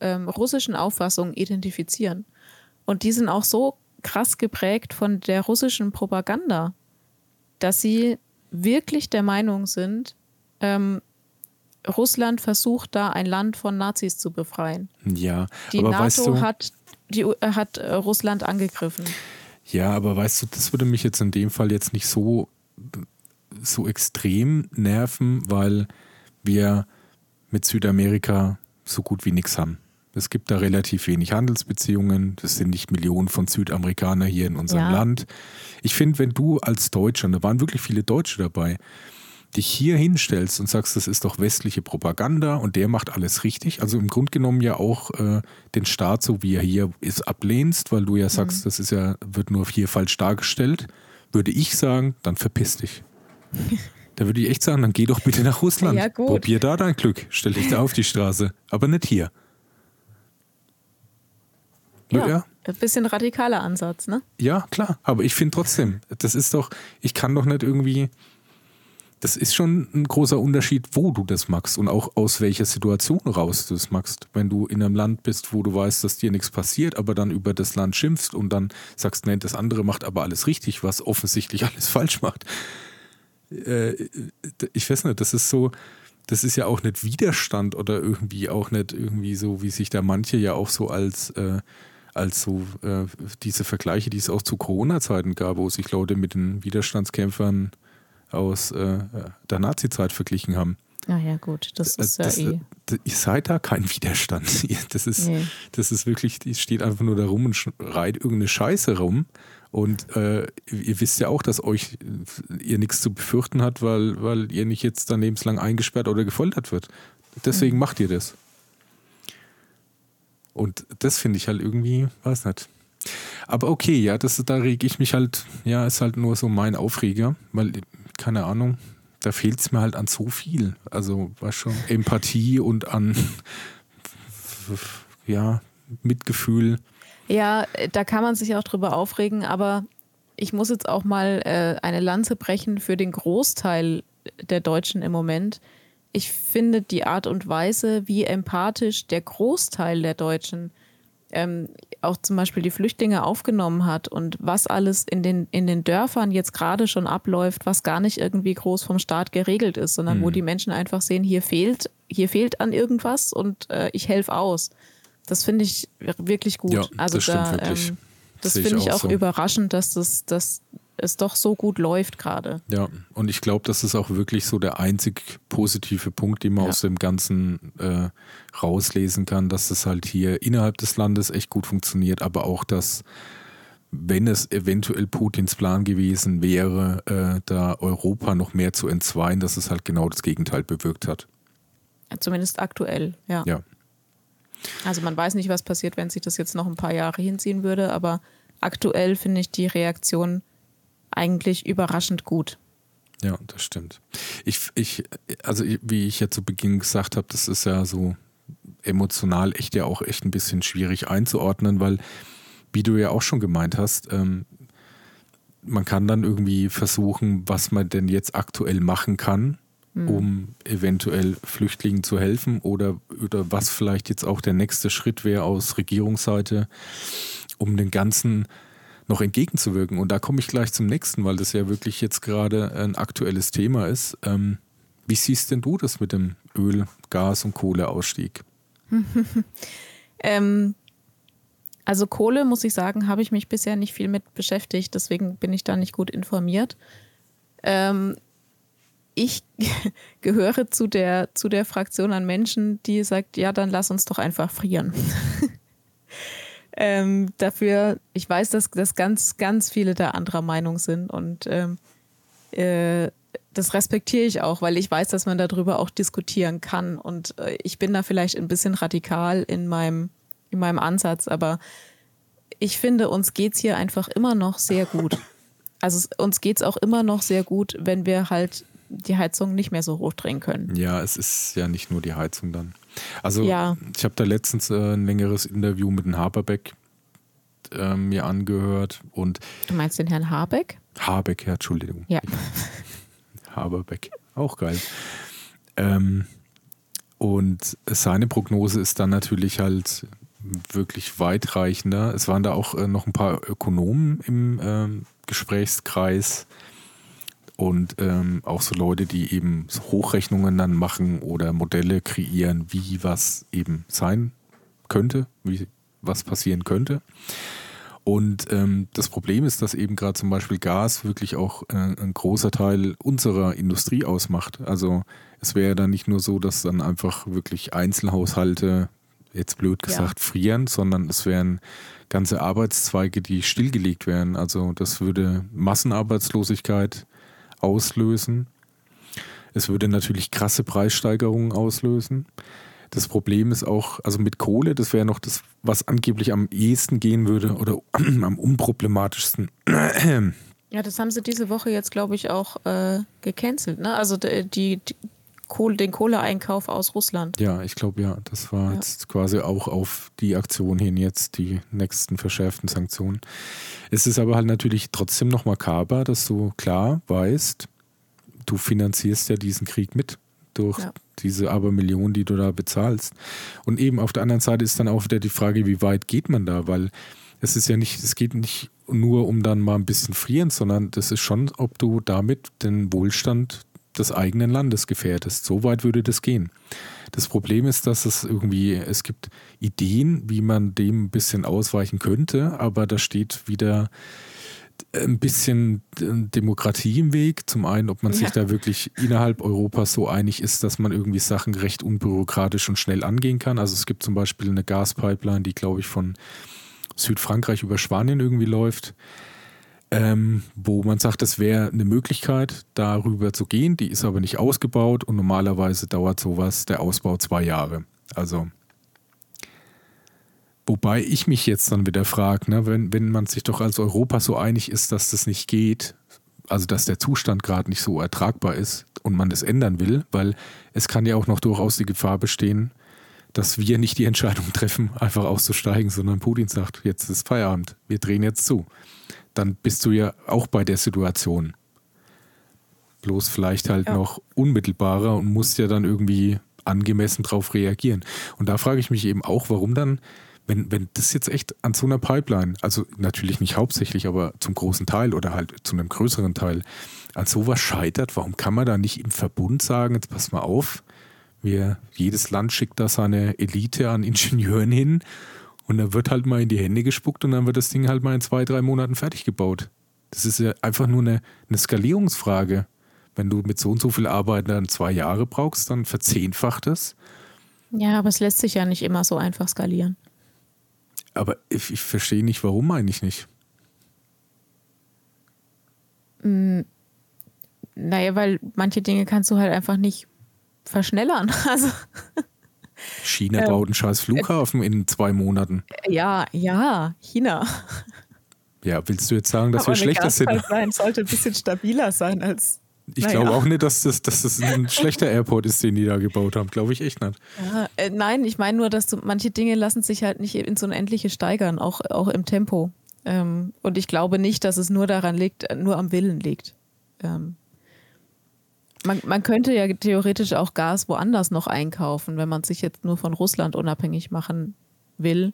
S1: ähm, russischen Auffassung identifizieren. Und die sind auch so krass geprägt von der russischen Propaganda, dass sie wirklich der Meinung sind, ähm, Russland versucht da ein Land von Nazis zu befreien.
S2: Ja,
S1: die
S2: aber
S1: NATO
S2: weißt du,
S1: hat, die, äh, hat äh, Russland angegriffen.
S2: Ja, aber weißt du, das würde mich jetzt in dem Fall jetzt nicht so so extrem nerven, weil wir mit Südamerika so gut wie nichts haben. Es gibt da relativ wenig Handelsbeziehungen. Das sind nicht Millionen von Südamerikanern hier in unserem ja. Land. Ich finde, wenn du als Deutscher, und da waren wirklich viele Deutsche dabei, dich hier hinstellst und sagst, das ist doch westliche Propaganda und der macht alles richtig, also im Grunde genommen ja auch äh, den Staat, so wie er hier ist, ablehnst, weil du ja sagst, mhm. das ist ja, wird nur hier falsch dargestellt, würde ich sagen, dann verpiss dich. Da würde ich echt sagen, dann geh doch bitte nach Russland. Ja, Probier da dein Glück. Stell dich da auf die Straße. Aber nicht hier.
S1: Ja, ja. Ein bisschen radikaler Ansatz, ne?
S2: Ja, klar. Aber ich finde trotzdem, das ist doch, ich kann doch nicht irgendwie, das ist schon ein großer Unterschied, wo du das magst und auch aus welcher Situation raus du es magst. Wenn du in einem Land bist, wo du weißt, dass dir nichts passiert, aber dann über das Land schimpfst und dann sagst, nein, das andere macht aber alles richtig, was offensichtlich alles falsch macht. Äh, ich weiß nicht, das ist so, das ist ja auch nicht Widerstand oder irgendwie auch nicht irgendwie so, wie sich da manche ja auch so als äh, als so äh, diese Vergleiche, die es auch zu Corona-Zeiten gab, wo sich Leute mit den Widerstandskämpfern aus äh, der Nazi-Zeit verglichen haben.
S1: Ah ja, gut, das ist das, ja eh.
S2: Ihr seid da kein Widerstand. Das ist, nee. das ist wirklich, die steht einfach nur da rum und schreit irgendeine Scheiße rum. Und äh, ihr wisst ja auch, dass euch ihr nichts zu befürchten hat, weil, weil ihr nicht jetzt dann lebenslang eingesperrt oder gefoltert wird. Deswegen mhm. macht ihr das. Und das finde ich halt irgendwie, weiß nicht. Aber okay, ja, das, da rege ich mich halt, ja, ist halt nur so mein Aufreger, weil, keine Ahnung, da fehlt es mir halt an so viel. Also, was schon, Empathie und an, ja, Mitgefühl.
S1: Ja, da kann man sich auch drüber aufregen, aber ich muss jetzt auch mal äh, eine Lanze brechen für den Großteil der Deutschen im Moment, ich finde die Art und Weise, wie empathisch der Großteil der Deutschen ähm, auch zum Beispiel die Flüchtlinge aufgenommen hat und was alles in den, in den Dörfern jetzt gerade schon abläuft, was gar nicht irgendwie groß vom Staat geregelt ist, sondern mhm. wo die Menschen einfach sehen, hier fehlt, hier fehlt an irgendwas und äh, ich helfe aus. Das finde ich wirklich gut.
S2: Ja, also das da, ähm,
S1: das finde ich auch, so. überraschend, dass das, dass es doch so gut läuft gerade.
S2: Ja, und ich glaube, das ist auch wirklich so der einzig positive Punkt, den man ja. aus dem Ganzen äh, rauslesen kann, dass es halt hier innerhalb des Landes echt gut funktioniert, aber auch, dass wenn es eventuell Putins Plan gewesen wäre, äh, da Europa noch mehr zu entzweien, dass es halt genau das Gegenteil bewirkt hat.
S1: Zumindest aktuell, ja.
S2: Ja.
S1: Also man weiß nicht, was passiert, wenn sich das jetzt noch ein paar Jahre hinziehen würde, aber aktuell finde ich die Reaktion eigentlich überraschend gut.
S2: Ja, das stimmt. Ich, ich, also wie ich ja zu Beginn gesagt habe, das ist ja so emotional echt ja auch echt ein bisschen schwierig einzuordnen, weil, wie du ja auch schon gemeint hast, ähm, man kann dann irgendwie versuchen, was man denn jetzt aktuell machen kann, mhm. um eventuell Flüchtlingen zu helfen oder, oder was vielleicht jetzt auch der nächste Schritt wäre aus Regierungsseite, um den ganzen noch entgegenzuwirken. Und da komme ich gleich zum nächsten, weil das ja wirklich jetzt gerade ein aktuelles Thema ist. Ähm, wie siehst denn du das mit dem Öl-, Gas- und Kohleausstieg?
S1: ähm, also Kohle, muss ich sagen, habe ich mich bisher nicht viel mit beschäftigt, deswegen bin ich da nicht gut informiert. Ähm, ich gehöre zu der, zu der Fraktion an Menschen, die sagt, ja, dann lass uns doch einfach frieren. ähm, dafür, ich weiß, dass, dass ganz, ganz viele da anderer Meinung sind und ähm, äh, das respektiere ich auch, weil ich weiß, dass man darüber auch diskutieren kann und äh, ich bin da vielleicht ein bisschen radikal in meinem, in meinem Ansatz, aber ich finde, uns geht es hier einfach immer noch sehr gut. Also uns geht es auch immer noch sehr gut, wenn wir halt die Heizung nicht mehr so hochdrehen können.
S2: Ja, es ist ja nicht nur die Heizung dann. Also ja. ich habe da letztens äh, ein längeres Interview mit dem Haberbeck äh, mir angehört und
S1: Du meinst den Herrn Habeck?
S2: Habeck, ja, Entschuldigung.
S1: Ja.
S2: Haberbeck, auch geil. Ähm, und seine Prognose ist dann natürlich halt wirklich weitreichender. Es waren da auch äh, noch ein paar Ökonomen im ähm, Gesprächskreis und ähm, auch so Leute, die eben Hochrechnungen dann machen oder Modelle kreieren, wie was eben sein könnte, wie was passieren könnte. Und ähm, das Problem ist, dass eben gerade zum Beispiel Gas wirklich auch äh, ein großer Teil unserer Industrie ausmacht. Also es wäre ja dann nicht nur so, dass dann einfach wirklich Einzelhaushalte, jetzt blöd gesagt, ja. frieren, sondern es wären ganze Arbeitszweige, die stillgelegt wären. Also das würde Massenarbeitslosigkeit auslösen. Es würde natürlich krasse Preissteigerungen auslösen. Das Problem ist auch, also mit Kohle, das wäre noch das, was angeblich am ehesten gehen würde oder am unproblematischsten.
S1: Ja, das haben sie diese Woche jetzt, glaube ich, auch äh, gecancelt. Ne? Also die, die Kohle, den Kohleeinkauf aus Russland.
S2: Ja, ich glaube ja. Das war ja. jetzt quasi auch auf die Aktion hin jetzt die nächsten verschärften Sanktionen. Es ist aber halt natürlich trotzdem noch makaber, dass du klar weißt, du finanzierst ja diesen Krieg mit durch ja. diese Abermillionen, die du da bezahlst. Und eben auf der anderen Seite ist dann auch wieder die Frage, wie weit geht man da? Weil es ist ja nicht, es geht nicht nur um dann mal ein bisschen frieren, sondern das ist schon, ob du damit den Wohlstand des eigenen Landes gefährdest. So weit würde das gehen. Das Problem ist, dass es irgendwie, es gibt Ideen, wie man dem ein bisschen ausweichen könnte, aber da steht wieder ein bisschen Demokratie im Weg. Zum einen, ob man ja. sich da wirklich innerhalb Europas so einig ist, dass man irgendwie Sachen recht unbürokratisch und schnell angehen kann. Also es gibt zum Beispiel eine Gaspipeline, die, glaube ich, von Südfrankreich über Spanien irgendwie läuft ähm, wo man sagt, das wäre eine Möglichkeit, darüber zu gehen. Die ist aber nicht ausgebaut und normalerweise dauert sowas, der Ausbau zwei Jahre. Also, wobei ich mich jetzt dann wieder frage, ne, wenn, wenn man sich doch als Europa so einig ist, dass das nicht geht, also dass der Zustand gerade nicht so ertragbar ist und man das ändern will, weil es kann ja auch noch durchaus die Gefahr bestehen, dass wir nicht die Entscheidung treffen, einfach auszusteigen, sondern Putin sagt, jetzt ist Feierabend, wir drehen jetzt zu dann bist du ja auch bei der Situation. Bloß vielleicht halt ja. noch unmittelbarer und musst ja dann irgendwie angemessen darauf reagieren. Und da frage ich mich eben auch, warum dann, wenn, wenn das jetzt echt an so einer Pipeline, also natürlich nicht hauptsächlich, aber zum großen Teil oder halt zu einem größeren Teil, an sowas scheitert, warum kann man da nicht im Verbund sagen, jetzt pass mal auf, wir, jedes Land schickt da seine Elite an Ingenieuren hin und dann wird halt mal in die Hände gespuckt und dann wird das Ding halt mal in zwei, drei Monaten fertig gebaut. Das ist ja einfach nur eine, eine Skalierungsfrage. Wenn du mit so und so viel Arbeit dann zwei Jahre brauchst, dann verzehnfacht das.
S1: Ja, aber es lässt sich ja nicht immer so einfach skalieren.
S2: Aber ich, ich verstehe nicht, warum eigentlich nicht.
S1: Hm, naja, weil manche Dinge kannst du halt einfach nicht verschnellern. Also
S2: China ähm, baut einen scheiß Flughafen äh, in zwei Monaten.
S1: Ja, ja, China.
S2: Ja, willst du jetzt sagen, dass Aber wir schlechter sind?
S1: Sein sollte ein bisschen stabiler sein als.
S2: Ich glaube auch nicht, dass das, dass das ein schlechter Airport ist, den die da gebaut haben. Glaube ich echt nicht.
S1: Ja, äh, nein, ich meine nur, dass du, manche Dinge lassen sich halt nicht ins Unendliche steigern, auch, auch im Tempo. Ähm, und ich glaube nicht, dass es nur daran liegt, äh, nur am Willen liegt. Ähm, man, man könnte ja theoretisch auch Gas woanders noch einkaufen, wenn man sich jetzt nur von Russland unabhängig machen will.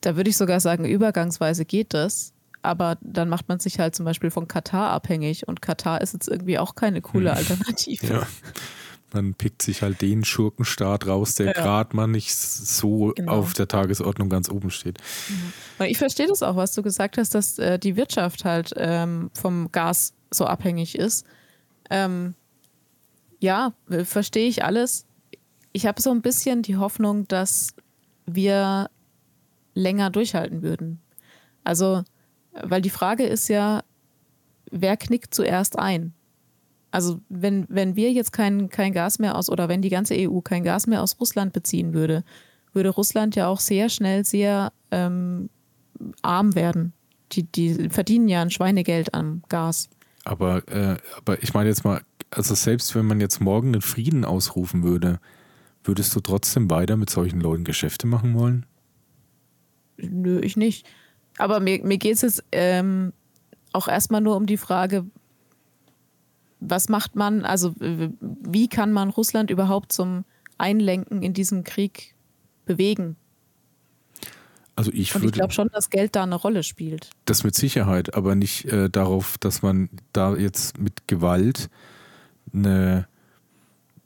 S1: Da würde ich sogar sagen, übergangsweise geht das. Aber dann macht man sich halt zum Beispiel von Katar abhängig. Und Katar ist jetzt irgendwie auch keine coole hm. Alternative. Ja.
S2: Man pickt sich halt den Schurkenstaat raus, der ja. gerade mal nicht so genau. auf der Tagesordnung ganz oben steht.
S1: Mhm. Ich verstehe das auch, was du gesagt hast, dass äh, die Wirtschaft halt ähm, vom Gas so abhängig ist. Ähm, ja, verstehe ich alles. Ich habe so ein bisschen die Hoffnung, dass wir länger durchhalten würden. Also, weil die Frage ist ja, wer knickt zuerst ein? Also, wenn, wenn wir jetzt kein, kein Gas mehr aus, oder wenn die ganze EU kein Gas mehr aus Russland beziehen würde, würde Russland ja auch sehr schnell sehr ähm, arm werden. Die, die verdienen ja ein Schweinegeld am Gas.
S2: Aber, äh, aber ich meine jetzt mal, also selbst wenn man jetzt morgen den Frieden ausrufen würde, würdest du trotzdem weiter mit solchen Leuten Geschäfte machen wollen?
S1: Nö, ich nicht. Aber mir, mir geht es jetzt ähm, auch erstmal nur um die Frage, was macht man, also wie kann man Russland überhaupt zum Einlenken in diesem Krieg bewegen?
S2: Also ich
S1: Und ich glaube schon, dass Geld da eine Rolle spielt.
S2: Das mit Sicherheit, aber nicht äh, darauf, dass man da jetzt mit Gewalt eine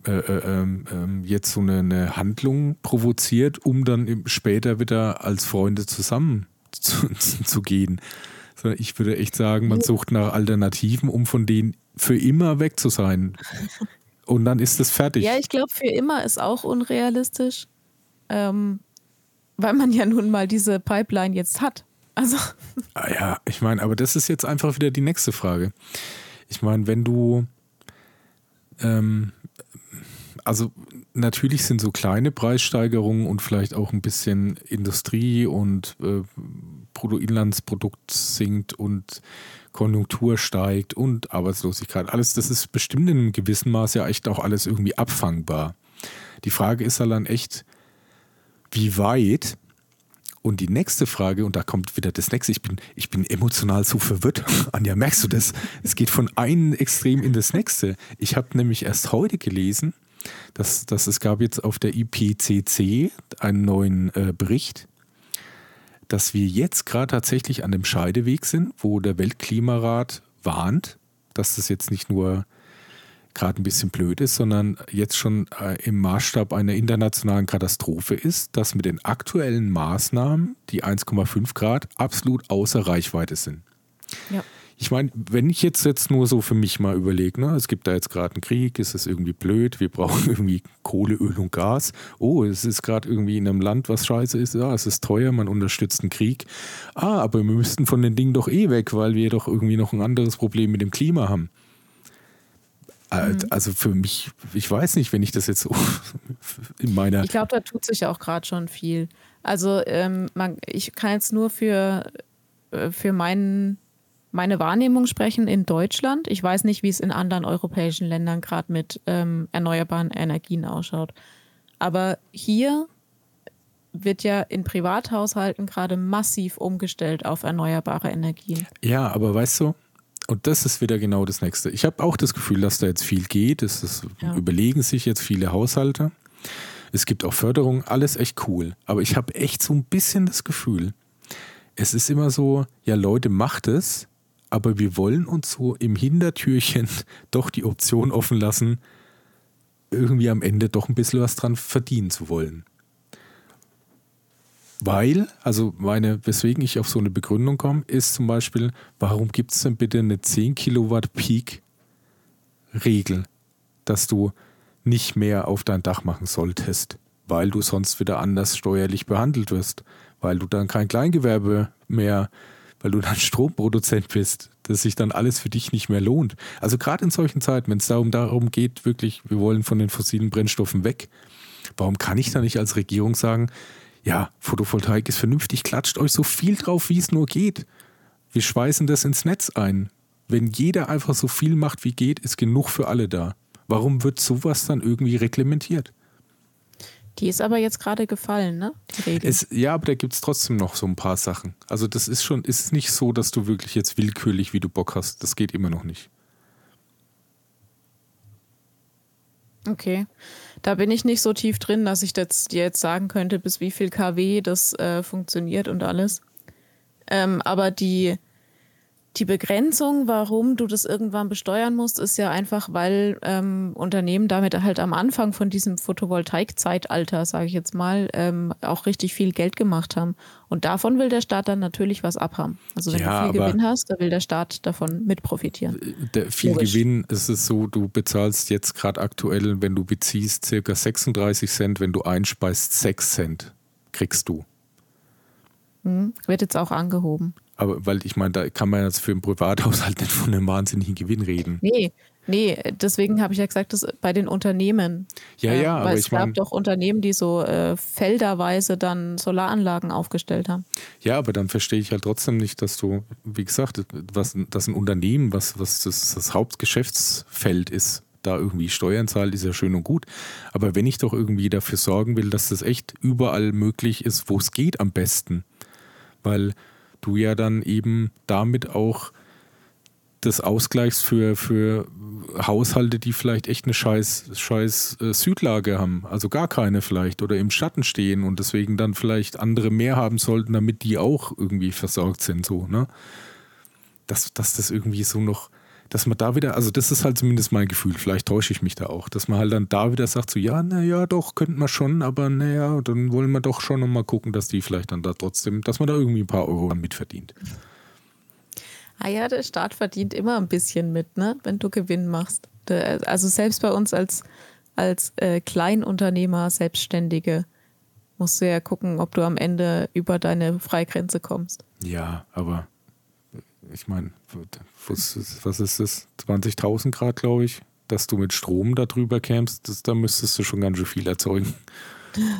S2: äh, äh, ähm, ähm, jetzt so eine, eine, Handlung provoziert, um dann später wieder als Freunde zusammen zu, zu gehen. Sondern ich würde echt sagen, man sucht nach Alternativen, um von denen für immer weg zu sein. Und dann ist es fertig.
S1: Ja, ich glaube, für immer ist auch unrealistisch, ähm, weil man ja nun mal diese Pipeline jetzt hat. Also.
S2: Ah ja, ich meine, aber das ist jetzt einfach wieder die nächste Frage. Ich meine, wenn du, ähm, also natürlich sind so kleine Preissteigerungen und vielleicht auch ein bisschen Industrie und äh, Bruttoinlandsprodukt sinkt und Konjunktur steigt und Arbeitslosigkeit, alles, das ist bestimmt in einem gewissen Maß ja echt auch alles irgendwie abfangbar. Die Frage ist dann echt, wie weit und die nächste Frage, und da kommt wieder das nächste, ich bin, ich bin emotional so verwirrt. Anja, merkst du das? Es geht von einem Extrem in das nächste. Ich habe nämlich erst heute gelesen, dass, dass es gab jetzt auf der IPCC einen neuen äh, Bericht, dass wir jetzt gerade tatsächlich an dem Scheideweg sind, wo der Weltklimarat warnt, dass das jetzt nicht nur gerade ein bisschen blöd ist, sondern jetzt schon äh, im Maßstab einer internationalen Katastrophe ist, dass mit den aktuellen Maßnahmen die 1,5 Grad absolut außer Reichweite sind. Ja. Ich meine, wenn ich jetzt, jetzt nur so für mich mal überlege, ne, es gibt da jetzt gerade einen Krieg, ist es irgendwie blöd, wir brauchen irgendwie Kohle, Öl und Gas. Oh, es ist gerade irgendwie in einem Land, was scheiße ist, ja, es ist teuer, man unterstützt einen Krieg. Ah, aber wir müssten von den Dingen doch eh weg, weil wir doch irgendwie noch ein anderes Problem mit dem Klima haben. Mhm. Also für mich, ich weiß nicht, wenn ich das jetzt so in meiner.
S1: Ich glaube, da tut sich auch gerade schon viel. Also ähm, man, ich kann jetzt nur für, äh, für meinen, meine Wahrnehmung sprechen in Deutschland. Ich weiß nicht, wie es in anderen europäischen Ländern gerade mit ähm, erneuerbaren Energien ausschaut. Aber hier wird ja in Privathaushalten gerade massiv umgestellt auf erneuerbare Energien.
S2: Ja, aber weißt du, und das ist wieder genau das Nächste. Ich habe auch das Gefühl, dass da jetzt viel geht. Es ist, ja. überlegen sich jetzt viele Haushalte. Es gibt auch Förderung, alles echt cool. Aber ich habe echt so ein bisschen das Gefühl, es ist immer so, ja Leute, macht es, aber wir wollen uns so im Hintertürchen doch die Option offen lassen, irgendwie am Ende doch ein bisschen was dran verdienen zu wollen. Weil, also meine, weswegen ich auf so eine Begründung komme, ist zum Beispiel, warum gibt es denn bitte eine 10 Kilowatt Peak Regel, dass du nicht mehr auf dein Dach machen solltest, weil du sonst wieder anders steuerlich behandelt wirst, weil du dann kein Kleingewerbe mehr, weil du dann Stromproduzent bist, dass sich dann alles für dich nicht mehr lohnt. Also gerade in solchen Zeiten, wenn es darum, darum geht, wirklich, wir wollen von den fossilen Brennstoffen weg, warum kann ich da nicht als Regierung sagen, ja, Photovoltaik ist vernünftig, klatscht euch so viel drauf, wie es nur geht. Wir schweißen das ins Netz ein. Wenn jeder einfach so viel macht, wie geht, ist genug für alle da. Warum wird sowas dann irgendwie reglementiert?
S1: Die ist aber jetzt gerade gefallen, ne?
S2: Die Regel. Es, ja, aber da gibt es trotzdem noch so ein paar Sachen. Also das ist schon, ist nicht so, dass du wirklich jetzt willkürlich, wie du Bock hast. Das geht immer noch nicht.
S1: Okay. Da bin ich nicht so tief drin, dass ich das dir jetzt sagen könnte, bis wie viel kW das äh, funktioniert und alles. Ähm, aber die, die Begrenzung, warum du das irgendwann besteuern musst, ist ja einfach, weil ähm, Unternehmen damit halt am Anfang von diesem Photovoltaik-Zeitalter, sage ich jetzt mal, ähm, auch richtig viel Geld gemacht haben. Und davon will der Staat dann natürlich was abhaben. Also wenn ja, du viel Gewinn hast, dann will der Staat davon mit profitieren.
S2: Viel Logisch. Gewinn ist es so, du bezahlst jetzt gerade aktuell, wenn du beziehst, circa 36 Cent, wenn du einspeist, 6 Cent kriegst du.
S1: Hm, wird jetzt auch angehoben.
S2: Aber weil ich meine, da kann man jetzt für einen Privathaushalt nicht von einem wahnsinnigen Gewinn reden.
S1: Nee, nee, deswegen habe ich ja gesagt, dass bei den Unternehmen.
S2: Ja, ja, äh,
S1: aber
S2: weil
S1: es gab mein, doch Unternehmen, die so äh, felderweise dann Solaranlagen aufgestellt haben.
S2: Ja, aber dann verstehe ich halt trotzdem nicht, dass du, wie gesagt, was, dass ein Unternehmen, was, was das, das Hauptgeschäftsfeld ist, da irgendwie Steuern zahlt, ist ja schön und gut. Aber wenn ich doch irgendwie dafür sorgen will, dass das echt überall möglich ist, wo es geht am besten, weil du ja dann eben damit auch das ausgleichst für, für Haushalte, die vielleicht echt eine scheiß, scheiß äh, Südlage haben, also gar keine vielleicht oder im Schatten stehen und deswegen dann vielleicht andere mehr haben sollten, damit die auch irgendwie versorgt sind, so, ne? Dass, dass das irgendwie so noch, dass man da wieder, also das ist halt zumindest mein Gefühl, vielleicht täusche ich mich da auch, dass man halt dann da wieder sagt, so ja, naja, doch, könnten wir schon, aber naja, dann wollen wir doch schon nochmal gucken, dass die vielleicht dann da trotzdem, dass man da irgendwie ein paar Euro mitverdient.
S1: Ah ja, der Staat verdient immer ein bisschen mit, ne, wenn du Gewinn machst. Also selbst bei uns als, als äh, Kleinunternehmer, Selbstständige, musst du ja gucken, ob du am Ende über deine Freigrenze kommst.
S2: Ja, aber ich meine, was, was ist das? 20.000 Grad, glaube ich, dass du mit Strom darüber kämst, das, da müsstest du schon ganz schön viel erzeugen.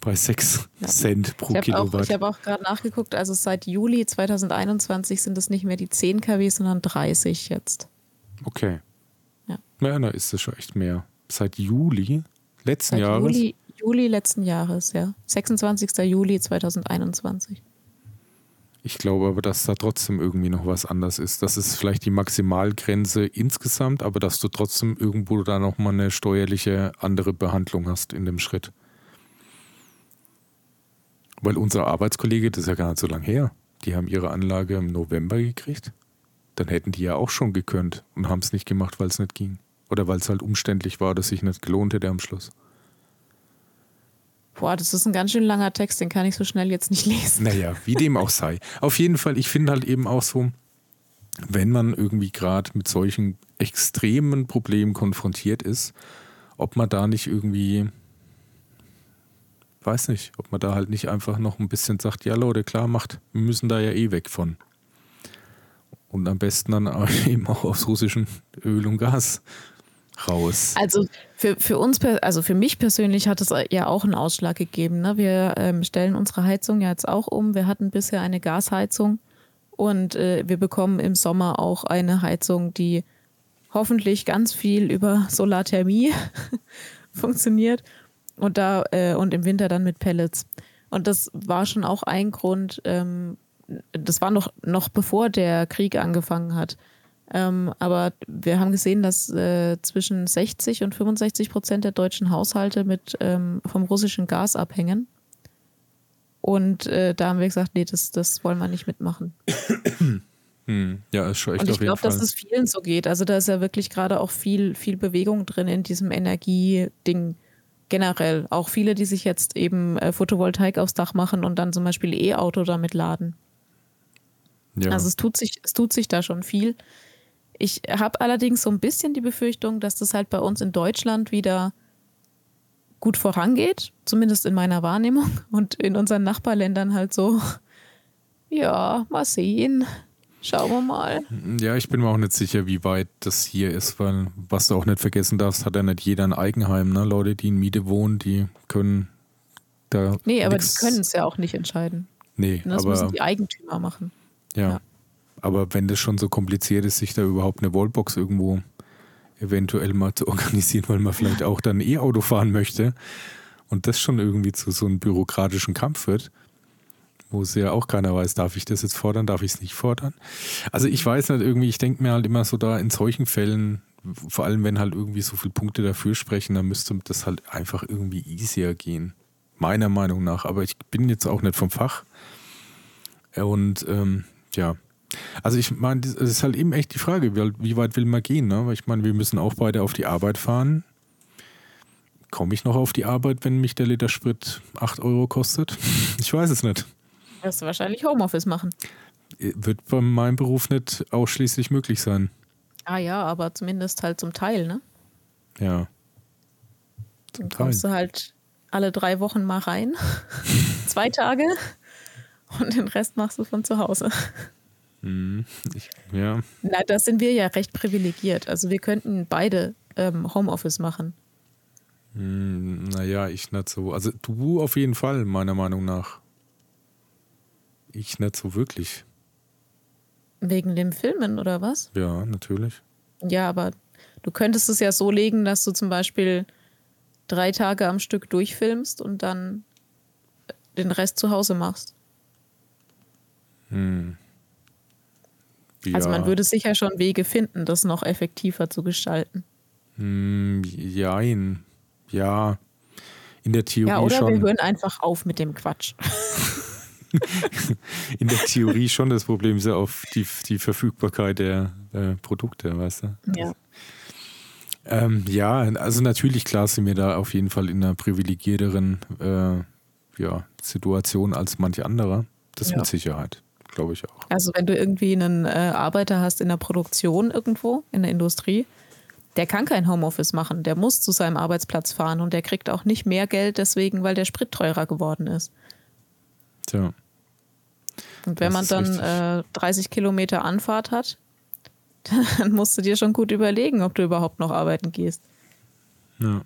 S2: Bei 6 ja. Cent pro
S1: ich
S2: Kilowatt.
S1: Auch, ich habe auch gerade nachgeguckt, also seit Juli 2021 sind es nicht mehr die 10 kW, sondern 30 jetzt.
S2: Okay. Ja, ja da ist es schon echt mehr. Seit Juli letzten seit Jahres?
S1: Juli, Juli letzten Jahres, ja. 26. Juli 2021.
S2: Ich glaube aber, dass da trotzdem irgendwie noch was anders ist. Das ist vielleicht die Maximalgrenze insgesamt, aber dass du trotzdem irgendwo da nochmal eine steuerliche andere Behandlung hast in dem Schritt. Weil unser Arbeitskollege, das ist ja gar nicht so lange her, die haben ihre Anlage im November gekriegt. Dann hätten die ja auch schon gekönnt und haben es nicht gemacht, weil es nicht ging. Oder weil es halt umständlich war, dass sich nicht gelohnt hätte am Schluss.
S1: Boah, das ist ein ganz schön langer Text, den kann ich so schnell jetzt nicht lesen.
S2: Naja, wie dem auch sei. Auf jeden Fall, ich finde halt eben auch so, wenn man irgendwie gerade mit solchen extremen Problemen konfrontiert ist, ob man da nicht irgendwie, weiß nicht, ob man da halt nicht einfach noch ein bisschen sagt, ja Leute, klar macht, wir müssen da ja eh weg von. Und am besten dann eben auch aus russischem Öl und Gas raus.
S1: Also für, für uns, also für mich persönlich hat es ja auch einen Ausschlag gegeben. Ne? Wir ähm, stellen unsere Heizung ja jetzt auch um. Wir hatten bisher eine Gasheizung und äh, wir bekommen im Sommer auch eine Heizung, die hoffentlich ganz viel über Solarthermie funktioniert und da äh, und im Winter dann mit Pellets. Und das war schon auch ein Grund, ähm, das war noch, noch bevor der Krieg angefangen hat, ähm, aber wir haben gesehen, dass äh, zwischen 60 und 65 Prozent der deutschen Haushalte mit ähm, vom russischen Gas abhängen. Und äh, da haben wir gesagt, nee, das, das wollen wir nicht mitmachen.
S2: Hm. Ja, ist schon echt
S1: Und ich glaube, dass es vielen so geht. Also da ist ja wirklich gerade auch viel, viel Bewegung drin in diesem Energieding generell. Auch viele, die sich jetzt eben äh, Photovoltaik aufs Dach machen und dann zum Beispiel E-Auto damit laden. Ja. Also es tut sich, es tut sich da schon viel. Ich habe allerdings so ein bisschen die Befürchtung, dass das halt bei uns in Deutschland wieder gut vorangeht, zumindest in meiner Wahrnehmung und in unseren Nachbarländern halt so, ja, mal sehen. Schauen wir mal.
S2: Ja, ich bin mir auch nicht sicher, wie weit das hier ist, weil was du auch nicht vergessen darfst, hat ja nicht jeder ein Eigenheim. Ne? Leute, die in Miete wohnen, die können da.
S1: Nee, aber die können es ja auch nicht entscheiden.
S2: Nee,
S1: das aber, müssen die Eigentümer machen.
S2: Ja. ja. Aber wenn das schon so kompliziert ist, sich da überhaupt eine Wallbox irgendwo eventuell mal zu organisieren, weil man vielleicht auch dann E-Auto fahren möchte und das schon irgendwie zu so einem bürokratischen Kampf wird, wo es ja auch keiner weiß, darf ich das jetzt fordern, darf ich es nicht fordern. Also ich weiß nicht, irgendwie, ich denke mir halt immer so da in solchen Fällen, vor allem wenn halt irgendwie so viele Punkte dafür sprechen, dann müsste das halt einfach irgendwie easier gehen. Meiner Meinung nach. Aber ich bin jetzt auch nicht vom Fach. Und ähm, ja, also ich meine, es ist halt eben echt die Frage, wie weit will man gehen? Ne? Weil ich meine, wir müssen auch beide auf die Arbeit fahren. Komme ich noch auf die Arbeit, wenn mich der Liter Sprit 8 Euro kostet? Ich weiß es nicht.
S1: Wirst du wahrscheinlich Homeoffice machen.
S2: Wird bei meinem Beruf nicht ausschließlich möglich sein.
S1: Ah ja, aber zumindest halt zum Teil, ne?
S2: Ja.
S1: Zum Dann kommst Teil. du halt alle drei Wochen mal rein. Zwei Tage. Und den Rest machst du von zu Hause.
S2: Mhm. Ich, ja.
S1: Na, da sind wir ja recht privilegiert. Also wir könnten beide ähm, Homeoffice machen.
S2: Hm, naja, ich nicht so. Also du auf jeden Fall, meiner Meinung nach. Ich nicht so wirklich.
S1: Wegen dem Filmen oder was?
S2: Ja, natürlich.
S1: Ja, aber du könntest es ja so legen, dass du zum Beispiel drei Tage am Stück durchfilmst und dann den Rest zu Hause machst.
S2: Hm.
S1: Ja. Also man würde sicher schon Wege finden, das noch effektiver zu gestalten.
S2: Hm, jein. Ja. In der Theorie
S1: Ja, oder
S2: schon.
S1: wir hören einfach auf mit dem Quatsch.
S2: in der Theorie schon das Problem ist ja auf die, die Verfügbarkeit der äh, Produkte, weißt du?
S1: Ja.
S2: Ähm, ja, also natürlich klar sind wir da auf jeden Fall in einer privilegierteren äh, ja, Situation als manche andere. Das ja. mit Sicherheit, glaube ich auch.
S1: Also wenn du irgendwie einen äh, Arbeiter hast in der Produktion irgendwo, in der Industrie, der kann kein Homeoffice machen, der muss zu seinem Arbeitsplatz fahren und der kriegt auch nicht mehr Geld deswegen, weil der Sprit teurer geworden ist.
S2: Tja.
S1: Und wenn das man dann äh, 30 Kilometer Anfahrt hat, dann musst du dir schon gut überlegen, ob du überhaupt noch arbeiten gehst.
S2: Ja.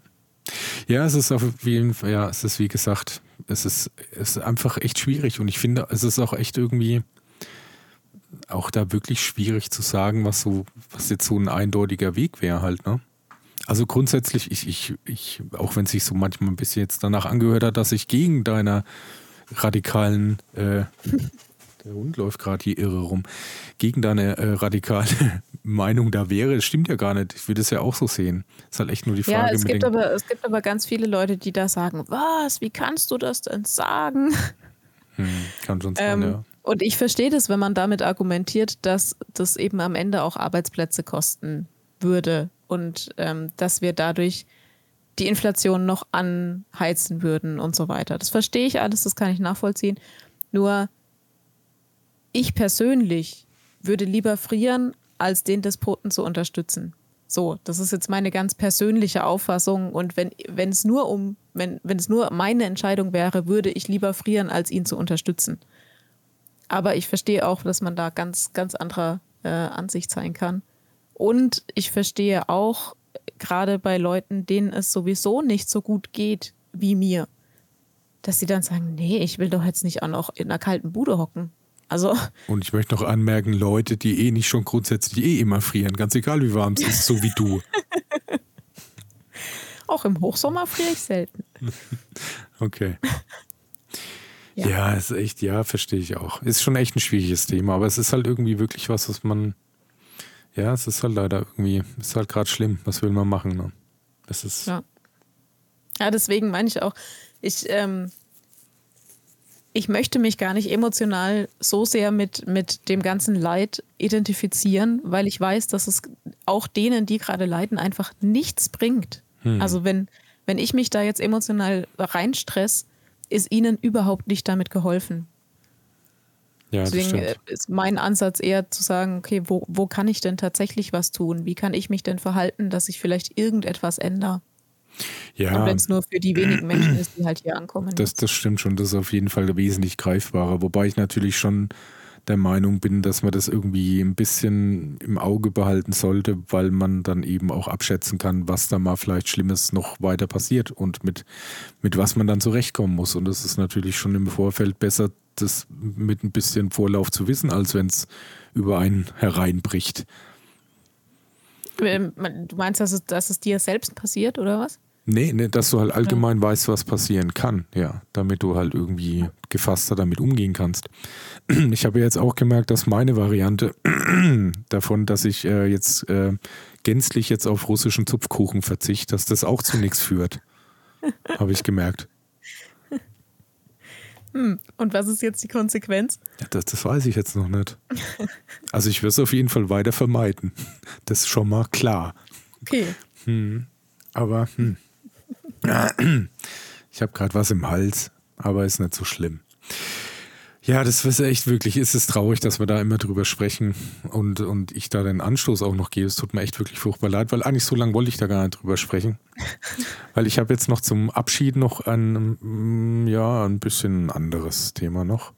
S2: Ja, es ist auf jeden Fall, ja, es ist wie gesagt, es ist, es ist einfach echt schwierig und ich finde, es ist auch echt irgendwie auch da wirklich schwierig zu sagen, was so, was jetzt so ein eindeutiger Weg wäre halt, ne? Also grundsätzlich, ich, ich, ich, auch wenn es sich so manchmal ein bisschen jetzt danach angehört hat, dass ich gegen deiner radikalen, äh, der Hund läuft gerade hier irre rum, gegen deine äh, radikale Meinung da wäre, das stimmt ja gar nicht. Ich würde es ja auch so sehen. ist halt echt nur die Frage.
S1: Ja, es gibt, aber, es gibt aber ganz viele Leute, die da sagen, was, wie kannst du das denn sagen?
S2: Hm, kann schon sein, ähm, ja.
S1: Und ich verstehe das, wenn man damit argumentiert, dass das eben am Ende auch Arbeitsplätze kosten würde und ähm, dass wir dadurch die Inflation noch anheizen würden und so weiter. Das verstehe ich alles, das kann ich nachvollziehen. Nur ich persönlich würde lieber frieren, als den Despoten zu unterstützen. So, das ist jetzt meine ganz persönliche Auffassung. Und wenn, wenn es nur um, wenn, wenn es nur meine Entscheidung wäre, würde ich lieber frieren, als ihn zu unterstützen. Aber ich verstehe auch, dass man da ganz, ganz anderer äh, Ansicht sein kann. Und ich verstehe auch, gerade bei Leuten, denen es sowieso nicht so gut geht wie mir, dass sie dann sagen, nee, ich will doch jetzt nicht auch noch in einer kalten Bude hocken. Also.
S2: Und ich möchte noch anmerken, Leute, die eh nicht schon grundsätzlich eh immer frieren, ganz egal wie warm es ist, so wie du.
S1: Auch im Hochsommer friere ich selten.
S2: Okay. Ja. ja, ist echt, ja, verstehe ich auch. Ist schon echt ein schwieriges Thema, aber es ist halt irgendwie wirklich was, was man, ja, es ist halt leider irgendwie, ist halt gerade schlimm. Was will man machen? Ne? Das ist.
S1: Ja. ja, deswegen meine ich auch, ich, ähm, ich möchte mich gar nicht emotional so sehr mit, mit dem ganzen Leid identifizieren, weil ich weiß, dass es auch denen, die gerade leiden, einfach nichts bringt. Hm. Also wenn, wenn ich mich da jetzt emotional reinstress, ist ihnen überhaupt nicht damit geholfen. Ja, Deswegen äh, ist mein Ansatz eher zu sagen, okay, wo, wo kann ich denn tatsächlich was tun? Wie kann ich mich denn verhalten, dass ich vielleicht irgendetwas ändere?
S2: Ja.
S1: Und wenn es nur für die wenigen Menschen ist, die halt hier ankommen.
S2: Das, das stimmt schon, das ist auf jeden Fall wesentlich greifbarer. Wobei ich natürlich schon der Meinung bin, dass man das irgendwie ein bisschen im Auge behalten sollte, weil man dann eben auch abschätzen kann, was da mal vielleicht Schlimmes noch weiter passiert und mit, mit was man dann zurechtkommen muss. Und das ist natürlich schon im Vorfeld besser, das mit ein bisschen Vorlauf zu wissen, als wenn es über einen hereinbricht.
S1: Ähm, du meinst, dass es, dass es dir selbst passiert, oder was?
S2: Nee, nee, dass du halt allgemein ja. weißt, was passieren kann, ja, damit du halt irgendwie gefasster damit umgehen kannst. Ich habe jetzt auch gemerkt, dass meine Variante davon, dass ich äh, jetzt äh, gänzlich jetzt auf russischen Zupfkuchen verzichte, dass das auch zu nichts führt. habe ich gemerkt.
S1: Hm. Und was ist jetzt die Konsequenz?
S2: Ja, das, das weiß ich jetzt noch nicht. Also ich würde es auf jeden Fall weiter vermeiden. Das ist schon mal klar.
S1: Okay.
S2: Hm. Aber hm. Ich habe gerade was im Hals, aber ist nicht so schlimm. Ja, das ist echt wirklich, ist es traurig, dass wir da immer drüber sprechen und, und ich da den Anstoß auch noch gebe. Es tut mir echt wirklich furchtbar leid, weil eigentlich so lange wollte ich da gar nicht drüber sprechen. weil ich habe jetzt noch zum Abschied noch ein, mm, ja, ein bisschen anderes Thema noch.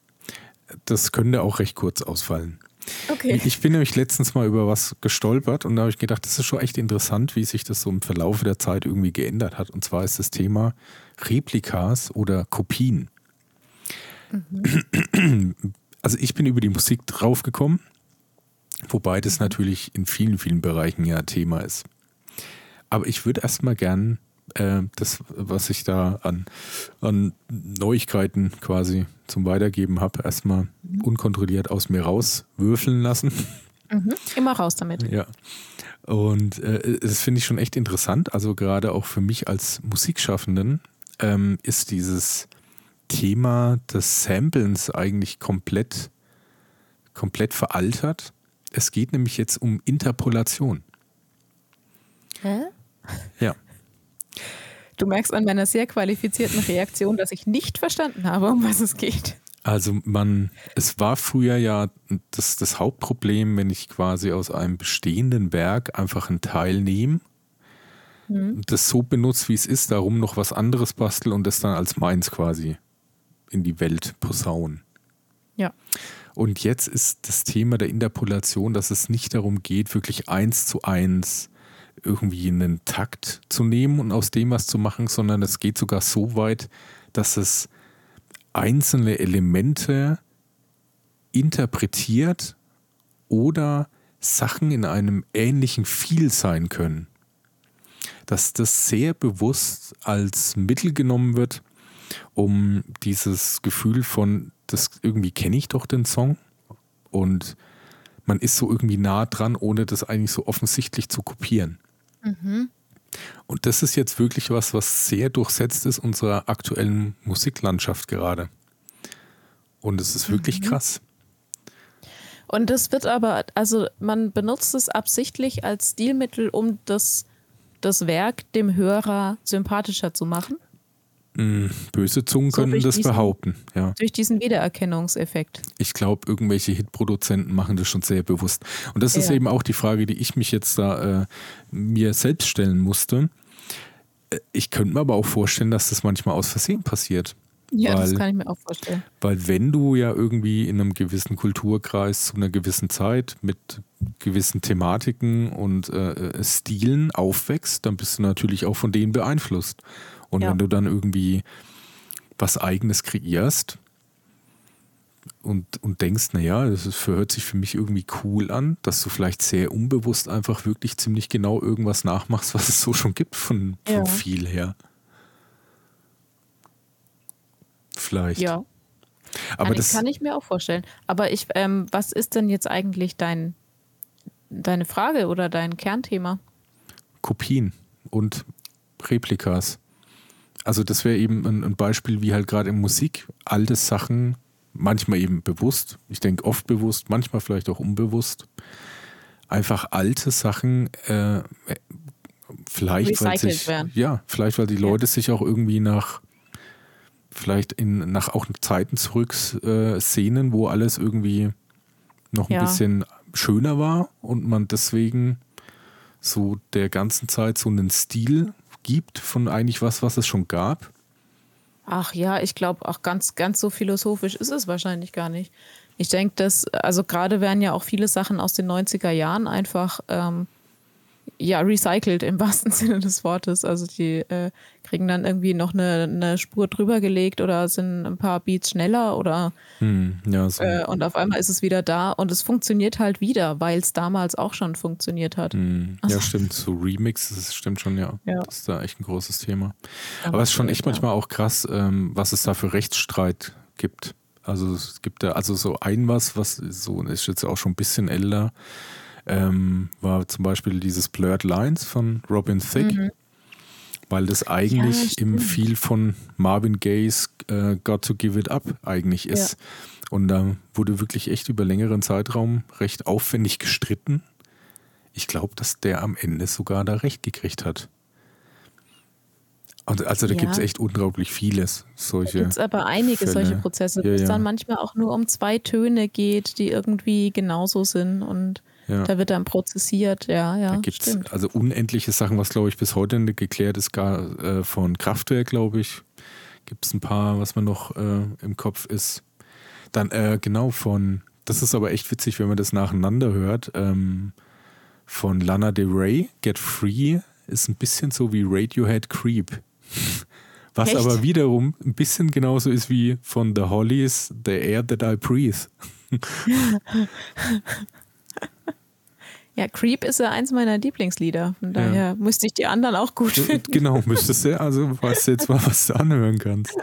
S2: Das könnte auch recht kurz ausfallen.
S1: Okay.
S2: Ich bin nämlich letztens mal über was gestolpert und da habe ich gedacht, das ist schon echt interessant, wie sich das so im Verlauf der Zeit irgendwie geändert hat. Und zwar ist das Thema Replikas oder Kopien. Mhm. Also ich bin über die Musik draufgekommen, wobei das natürlich in vielen, vielen Bereichen ja Thema ist. Aber ich würde erstmal gern äh, das, was ich da an, an Neuigkeiten quasi zum Weitergeben habe, erstmal unkontrolliert aus mir rauswürfeln lassen.
S1: Mhm. Immer raus damit.
S2: Ja. Und äh, das finde ich schon echt interessant. Also gerade auch für mich als Musikschaffenden ähm, ist dieses Thema des Samplens eigentlich komplett, komplett veraltert. Es geht nämlich jetzt um Interpolation.
S1: Hä?
S2: Ja.
S1: Du merkst an meiner sehr qualifizierten Reaktion, dass ich nicht verstanden habe, um was es geht.
S2: Also man, es war früher ja das, das Hauptproblem, wenn ich quasi aus einem bestehenden Werk einfach einen Teil nehme, mhm. das so benutze, wie es ist, darum noch was anderes bastel und das dann als meins quasi in die Welt posaunen.
S1: Ja.
S2: Und jetzt ist das Thema der Interpolation, dass es nicht darum geht, wirklich eins zu eins irgendwie einen Takt zu nehmen und aus dem was zu machen, sondern es geht sogar so weit, dass es einzelne Elemente interpretiert oder Sachen in einem ähnlichen Feel sein können. Dass das sehr bewusst als Mittel genommen wird, um dieses Gefühl von, das irgendwie kenne ich doch den Song und man ist so irgendwie nah dran, ohne das eigentlich so offensichtlich zu kopieren. Mhm. Und das ist jetzt wirklich was, was sehr durchsetzt ist unserer aktuellen Musiklandschaft gerade. Und es ist wirklich mhm. krass.
S1: Und das wird aber, also man benutzt es absichtlich als Stilmittel, um das, das Werk dem Hörer sympathischer zu machen.
S2: Mm, böse Zungen so können das diesen, behaupten, ja.
S1: Durch diesen Wiedererkennungseffekt.
S2: Ich glaube, irgendwelche Hitproduzenten machen das schon sehr bewusst. Und das ja. ist eben auch die Frage, die ich mich jetzt da äh, mir selbst stellen musste. Äh, ich könnte mir aber auch vorstellen, dass das manchmal aus Versehen passiert.
S1: Ja, weil, das kann ich mir auch vorstellen.
S2: Weil wenn du ja irgendwie in einem gewissen Kulturkreis zu einer gewissen Zeit mit gewissen Thematiken und äh, äh Stilen aufwächst, dann bist du natürlich auch von denen beeinflusst. Und ja. wenn du dann irgendwie was Eigenes kreierst und, und denkst, naja, das ist, hört sich für mich irgendwie cool an, dass du vielleicht sehr unbewusst einfach wirklich ziemlich genau irgendwas nachmachst, was es so schon gibt von, von ja. viel her. Vielleicht.
S1: Ja. Aber das kann ich mir auch vorstellen. Aber ich, ähm, was ist denn jetzt eigentlich dein, deine Frage oder dein Kernthema?
S2: Kopien und Replikas. Also das wäre eben ein, ein, Beispiel, wie halt gerade in Musik alte Sachen, manchmal eben bewusst, ich denke oft bewusst, manchmal vielleicht auch unbewusst, einfach alte Sachen äh, vielleicht weil sich, werden. ja, vielleicht weil die Leute ja. sich auch irgendwie nach vielleicht in nach auch Zeiten zurück äh, sehnen, wo alles irgendwie noch ein ja. bisschen schöner war und man deswegen so der ganzen Zeit so einen Stil gibt von eigentlich was, was es schon gab?
S1: Ach ja, ich glaube auch ganz, ganz so philosophisch ist es wahrscheinlich gar nicht. Ich denke, dass, also gerade werden ja auch viele Sachen aus den 90er Jahren einfach ähm, ja, recycelt im wahrsten Sinne des Wortes. Also die äh, kriegen dann irgendwie noch eine, eine, Spur drüber gelegt oder sind ein paar Beats schneller oder
S2: hm, ja, so.
S1: äh, und auf einmal ist es wieder da und es funktioniert halt wieder, weil es damals auch schon funktioniert hat.
S2: Hm, ja, stimmt. So Remixes, das stimmt schon, ja. ja. Das ist da echt ein großes Thema. Aber es ist schon echt manchmal auch krass, ähm, was es da für Rechtsstreit gibt. Also es gibt da, also so ein was, was so ist jetzt auch schon ein bisschen älter ähm, war zum Beispiel dieses Blurred Lines von Robin Thicke, mhm. weil das eigentlich ja, im viel von Marvin Gaye's äh, Got to Give It Up eigentlich ist. Ja. Und da wurde wirklich echt über längeren Zeitraum recht aufwendig gestritten. Ich glaube, dass der am Ende sogar da recht gekriegt hat. Also, also da ja. gibt es echt unglaublich vieles. Solche
S1: da gibt es aber einige Fälle. solche Prozesse, wo ja, es dann manchmal auch nur um zwei Töne geht, die irgendwie genauso sind und ja. Da wird dann prozessiert, ja, ja.
S2: Da gibt es also unendliche Sachen, was glaube ich bis heute nicht geklärt ist, gar äh, von Kraftwerk, glaube ich. Gibt es ein paar, was man noch äh, im Kopf ist. Dann äh, genau von, das ist aber echt witzig, wenn man das nacheinander hört, ähm, von Lana Del Rey, Get Free, ist ein bisschen so wie Radiohead Creep. Was echt? aber wiederum ein bisschen genauso ist wie von The Hollies, The Air That I Breathe.
S1: Ja, Creep ist ja eins meiner Lieblingslieder. Von daher ja. müsste ich die anderen auch gut finden.
S2: Genau, müsstest du. Also weißt du jetzt mal, was du anhören kannst.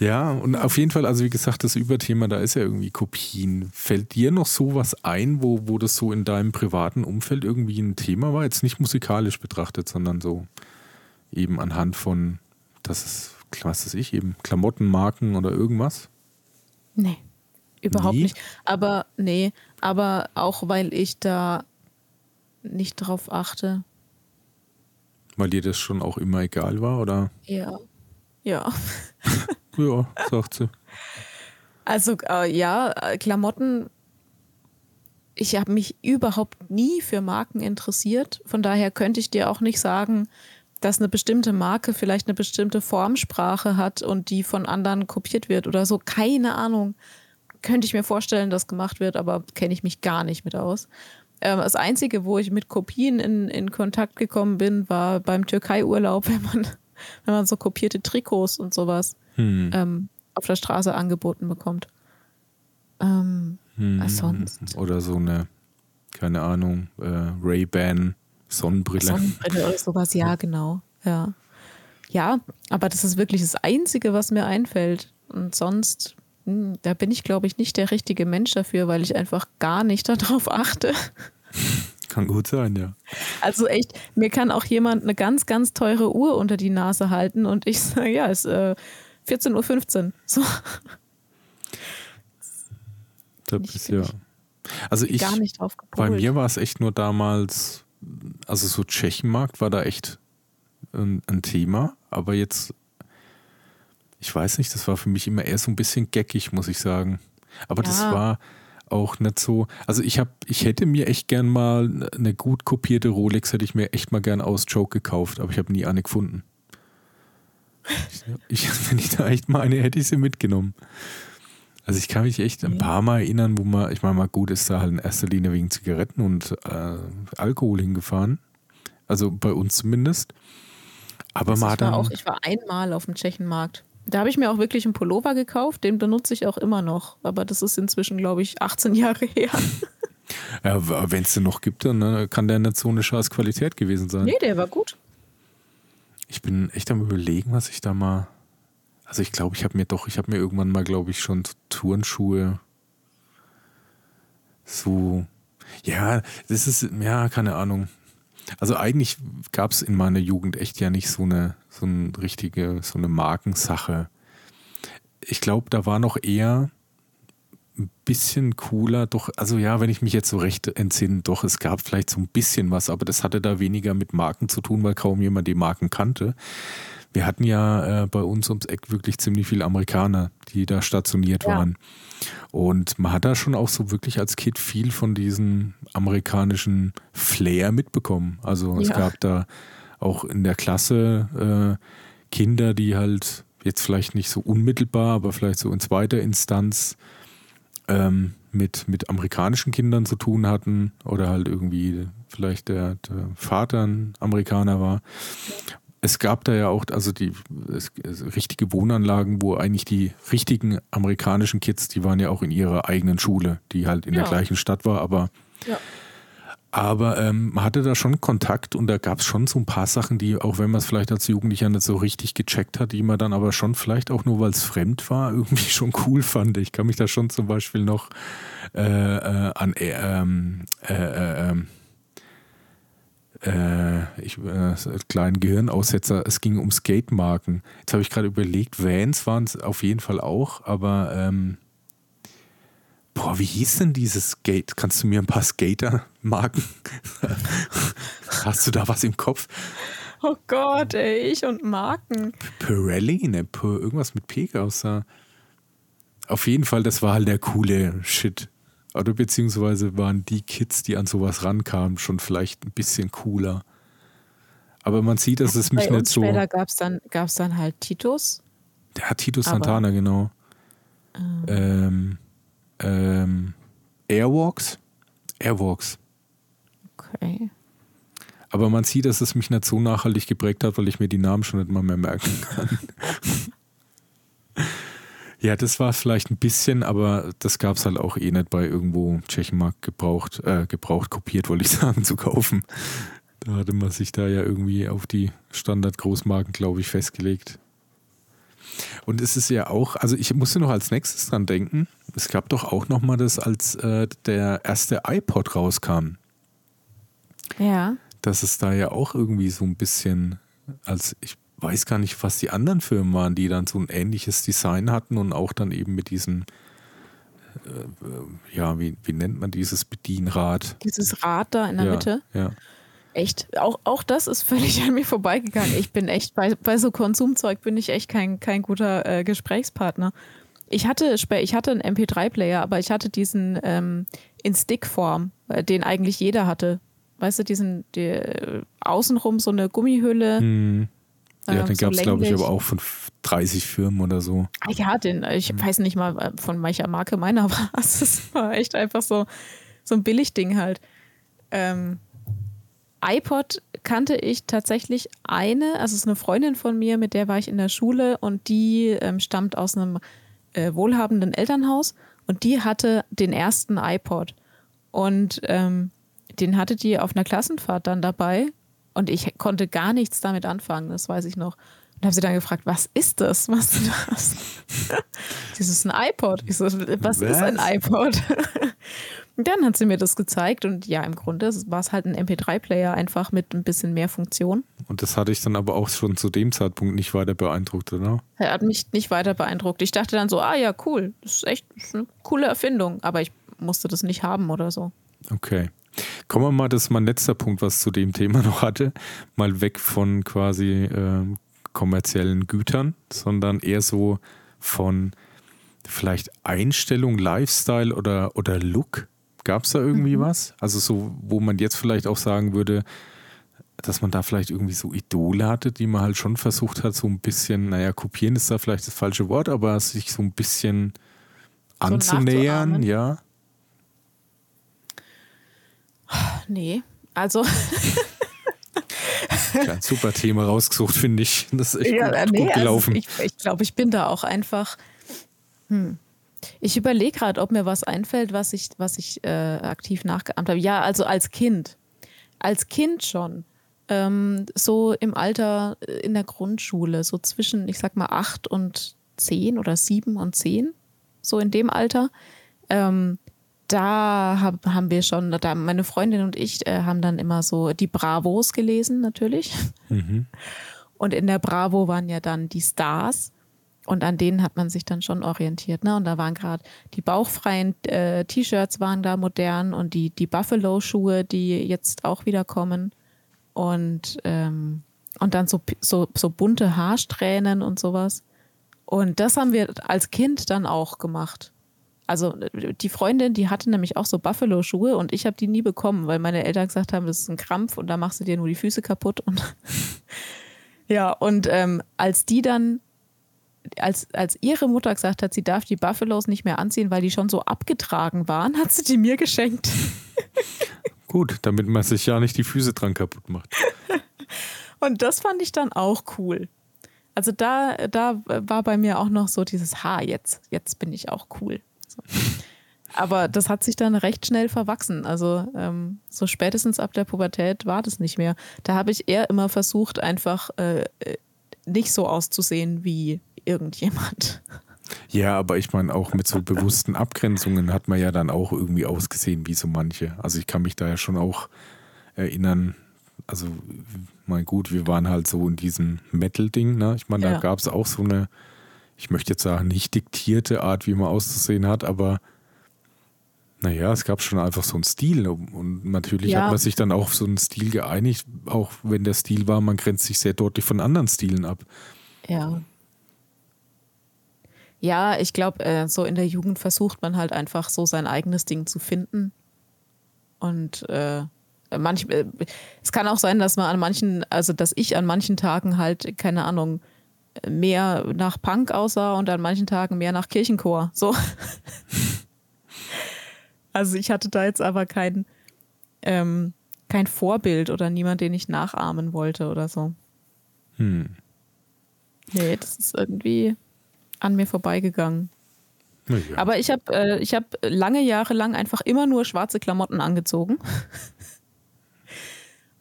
S2: Ja, und auf jeden Fall, also wie gesagt, das Überthema, da ist ja irgendwie Kopien. Fällt dir noch sowas ein, wo, wo das so in deinem privaten Umfeld irgendwie ein Thema war? Jetzt nicht musikalisch betrachtet, sondern so eben anhand von, dass es was weiß ich, eben Klamottenmarken oder irgendwas?
S1: Nee, überhaupt nie? nicht. Aber nee, aber auch weil ich da nicht drauf achte.
S2: Weil dir das schon auch immer egal war, oder?
S1: Ja. Ja.
S2: ja, sagt sie.
S1: Also äh, ja, äh, Klamotten. Ich habe mich überhaupt nie für Marken interessiert. Von daher könnte ich dir auch nicht sagen, dass eine bestimmte Marke vielleicht eine bestimmte Formsprache hat und die von anderen kopiert wird oder so. Keine Ahnung. Könnte ich mir vorstellen, dass gemacht wird, aber kenne ich mich gar nicht mit aus. Ähm, das Einzige, wo ich mit Kopien in, in Kontakt gekommen bin, war beim Türkei-Urlaub, wenn man, wenn man so kopierte Trikots und sowas hm. ähm, auf der Straße angeboten bekommt. Ähm, hm. sonst.
S2: Oder so eine, keine Ahnung, äh, Ray-Ban Sonnenbrille.
S1: Sonnenbrille oder sowas, ja, genau. Ja. Ja, aber das ist wirklich das Einzige, was mir einfällt. Und sonst, da bin ich, glaube ich, nicht der richtige Mensch dafür, weil ich einfach gar nicht darauf achte.
S2: Kann gut sein, ja.
S1: Also echt, mir kann auch jemand eine ganz, ganz teure Uhr unter die Nase halten und ich sage, ja, es ist äh, 14.15 Uhr. So.
S2: Da bist ja. Also ich, gar nicht drauf bei mir war es echt nur damals, also so Tschechenmarkt war da echt ein, ein, Thema, aber jetzt, ich weiß nicht, das war für mich immer eher so ein bisschen geckig, muss ich sagen. Aber ja. das war, auch nicht so. Also ich habe, ich hätte mir echt gern mal eine gut kopierte Rolex, hätte ich mir echt mal gern aus Joke gekauft, aber ich habe nie eine gefunden. Ich, wenn ich da echt mal eine hätte ich sie mitgenommen. Also ich kann mich echt ein paar Mal erinnern, wo man, ich meine mal gut, ist da halt in erster Linie wegen Zigaretten und äh, Alkohol hingefahren. Also bei uns zumindest. Aber also man hat dann.
S1: Auch, ich war einmal auf dem Tschechenmarkt. Da habe ich mir auch wirklich einen Pullover gekauft, den benutze ich auch immer noch. Aber das ist inzwischen, glaube ich, 18 Jahre her.
S2: Ja, wenn es den noch gibt, dann ne, kann der nicht so eine scheiß Qualität gewesen sein.
S1: Nee, der war gut.
S2: Ich bin echt am überlegen, was ich da mal. Also ich glaube, ich habe mir doch, ich habe mir irgendwann mal, glaube ich, schon Turnschuhe so. Ja, das ist, ja, keine Ahnung. Also eigentlich gab es in meiner Jugend echt ja nicht so eine, so eine richtige, so eine Markensache. Ich glaube, da war noch eher ein bisschen cooler, doch, also ja, wenn ich mich jetzt so recht entsinne, doch, es gab vielleicht so ein bisschen was, aber das hatte da weniger mit Marken zu tun, weil kaum jemand die Marken kannte. Wir hatten ja äh, bei uns ums Eck wirklich ziemlich viele Amerikaner, die da stationiert ja. waren. Und man hat da schon auch so wirklich als Kind viel von diesem amerikanischen Flair mitbekommen. Also es ja. gab da auch in der Klasse äh, Kinder, die halt jetzt vielleicht nicht so unmittelbar, aber vielleicht so in zweiter Instanz ähm, mit, mit amerikanischen Kindern zu tun hatten oder halt irgendwie vielleicht der, der Vater ein Amerikaner war es gab da ja auch, also die es, richtige Wohnanlagen, wo eigentlich die richtigen amerikanischen Kids, die waren ja auch in ihrer eigenen Schule, die halt in ja. der gleichen Stadt war, aber ja. aber ähm, man hatte da schon Kontakt und da gab es schon so ein paar Sachen, die, auch wenn man es vielleicht als Jugendlicher nicht so richtig gecheckt hat, die man dann aber schon vielleicht auch nur, weil es fremd war, irgendwie schon cool fand. Ich kann mich da schon zum Beispiel noch äh, äh, an äh, ähm, äh, ich, äh, kleinen Gehirnaussetzer, es ging um Skatemarken. Jetzt habe ich gerade überlegt, Vans waren es auf jeden Fall auch, aber ähm, boah, wie hieß denn dieses Skate? Kannst du mir ein paar Skater-Marken? Hast du da was im Kopf?
S1: Oh Gott, ey, ich und Marken.
S2: Pirelli, ne? Irgendwas mit P aussah. Auf jeden Fall, das war halt der coole Shit. Oder beziehungsweise waren die Kids, die an sowas rankamen, schon vielleicht ein bisschen cooler. Aber man sieht, dass es mich nicht so.
S1: Später gab es dann, gab's dann halt Titus.
S2: Der hat Titus Santana, genau. Ähm, ähm, ähm, Airwalks. Airwalks.
S1: Okay.
S2: Aber man sieht, dass es mich nicht so nachhaltig geprägt hat, weil ich mir die Namen schon nicht mal mehr merken kann. Ja, das war vielleicht ein bisschen, aber das gab es halt auch eh nicht bei irgendwo Tschechenmarkt gebraucht, äh, gebraucht, kopiert, wollte ich sagen, zu kaufen. Da hatte man sich da ja irgendwie auf die Standard-Großmarken, glaube ich, festgelegt. Und es ist ja auch, also ich musste noch als nächstes dran denken, es gab doch auch noch mal das, als äh, der erste iPod rauskam.
S1: Ja.
S2: Dass es da ja auch irgendwie so ein bisschen, als ich weiß gar nicht, was die anderen Firmen waren, die dann so ein ähnliches Design hatten und auch dann eben mit diesem, äh, ja, wie, wie nennt man dieses Bedienrad?
S1: Dieses Rad da in der
S2: ja,
S1: Mitte.
S2: Ja.
S1: Echt, auch, auch das ist völlig an mir vorbeigegangen. Ich bin echt, bei, bei so Konsumzeug bin ich echt kein, kein guter äh, Gesprächspartner. Ich hatte, ich hatte einen MP3-Player, aber ich hatte diesen ähm, in Stickform, äh, den eigentlich jeder hatte. Weißt du, diesen die, äh, außenrum so eine Gummihülle.
S2: Hm. Ja, ähm, den gab es, glaube ich, aber auch von 30 Firmen oder so.
S1: Ah, ja, den, ich hm. weiß nicht mal, äh, von welcher Marke meiner war. Es war echt einfach so, so ein Billigding halt. Ähm, iPod kannte ich tatsächlich eine, also es ist eine Freundin von mir, mit der war ich in der Schule und die ähm, stammt aus einem äh, wohlhabenden Elternhaus und die hatte den ersten iPod und ähm, den hatte die auf einer Klassenfahrt dann dabei und ich konnte gar nichts damit anfangen, das weiß ich noch. Und habe sie dann gefragt, was ist das, was du da hast? das ist ein iPod. Ich so, was, was? ist ein iPod? Und dann hat sie mir das gezeigt und ja, im Grunde war es halt ein MP3-Player einfach mit ein bisschen mehr Funktion.
S2: Und das hatte ich dann aber auch schon zu dem Zeitpunkt nicht weiter beeindruckt, oder?
S1: Er hat mich nicht weiter beeindruckt. Ich dachte dann so, ah ja, cool, das ist echt das ist eine coole Erfindung, aber ich musste das nicht haben oder so.
S2: Okay. Kommen wir mal, das ist mein letzter Punkt, was zu dem Thema noch hatte, mal weg von quasi äh, kommerziellen Gütern, sondern eher so von vielleicht Einstellung, Lifestyle oder, oder Look. Gab es da irgendwie mhm. was? Also so, wo man jetzt vielleicht auch sagen würde, dass man da vielleicht irgendwie so Idole hatte, die man halt schon versucht hat, so ein bisschen, naja, kopieren ist da vielleicht das falsche Wort, aber sich so ein bisschen so anzunähern, ja.
S1: Nee, also.
S2: ein super Thema rausgesucht, finde ich. Das ist echt ja, gut, nee, gut also gelaufen.
S1: Also ich, ich glaube, ich bin da auch einfach. Hm. Ich überlege gerade, ob mir was einfällt, was ich, was ich äh, aktiv nachgeahmt habe. Ja, also als Kind. Als Kind schon. Ähm, so im Alter äh, in der Grundschule, so zwischen, ich sag mal, acht und zehn oder sieben und zehn, so in dem Alter. Ähm, da hab, haben wir schon, da meine Freundin und ich äh, haben dann immer so die Bravos gelesen, natürlich. Mhm. Und in der Bravo waren ja dann die Stars. Und an denen hat man sich dann schon orientiert. Ne? Und da waren gerade die bauchfreien äh, T-Shirts waren da modern und die, die Buffalo-Schuhe, die jetzt auch wieder kommen. Und, ähm, und dann so, so, so bunte Haarsträhnen und sowas. Und das haben wir als Kind dann auch gemacht. Also die Freundin, die hatte nämlich auch so Buffalo-Schuhe und ich habe die nie bekommen, weil meine Eltern gesagt haben, das ist ein Krampf und da machst du dir nur die Füße kaputt. Und ja, und ähm, als die dann als, als ihre Mutter gesagt hat, sie darf die Buffalos nicht mehr anziehen, weil die schon so abgetragen waren, hat sie die mir geschenkt.
S2: Gut, damit man sich ja nicht die Füße dran kaputt macht.
S1: Und das fand ich dann auch cool. Also da, da war bei mir auch noch so dieses Ha, jetzt, jetzt bin ich auch cool. So. Aber das hat sich dann recht schnell verwachsen. Also ähm, so spätestens ab der Pubertät war das nicht mehr. Da habe ich eher immer versucht, einfach äh, nicht so auszusehen wie irgendjemand.
S2: Ja, aber ich meine, auch mit so bewussten Abgrenzungen hat man ja dann auch irgendwie ausgesehen wie so manche. Also ich kann mich da ja schon auch erinnern, also mein gut, wir waren halt so in diesem Metal-Ding, ne? Ich meine, da ja. gab es auch so eine, ich möchte jetzt sagen, nicht diktierte Art, wie man auszusehen hat, aber naja, es gab schon einfach so einen Stil und natürlich ja. hat man sich dann auch auf so einen Stil geeinigt, auch wenn der Stil war, man grenzt sich sehr deutlich von anderen Stilen ab.
S1: Ja. Ja, ich glaube, äh, so in der Jugend versucht man halt einfach so sein eigenes Ding zu finden. Und äh, manch, äh, es kann auch sein, dass man an manchen, also dass ich an manchen Tagen halt, keine Ahnung, mehr nach Punk aussah und an manchen Tagen mehr nach Kirchenchor. So. also ich hatte da jetzt aber kein, ähm, kein Vorbild oder niemand, den ich nachahmen wollte oder so. Hm. Nee, das ist irgendwie an mir vorbeigegangen. Ja. Aber ich habe äh, hab lange Jahre lang einfach immer nur schwarze Klamotten angezogen.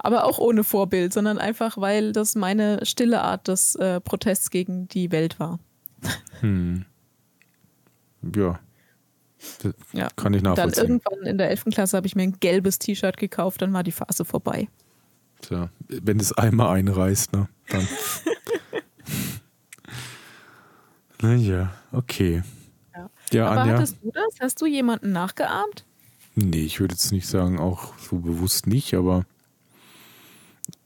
S1: Aber auch ohne Vorbild, sondern einfach, weil das meine stille Art des äh, Protests gegen die Welt war.
S2: Hm. Ja. Das ja. Kann ich nachvollziehen.
S1: Dann irgendwann in der 11. Klasse habe ich mir ein gelbes T-Shirt gekauft, dann war die Phase vorbei.
S2: Tja, wenn es einmal einreißt, ne? Dann. Naja, okay.
S1: Ja. ja Aber Anja? hattest du das? Hast du jemanden nachgeahmt?
S2: Nee, ich würde jetzt nicht sagen, auch so bewusst nicht, aber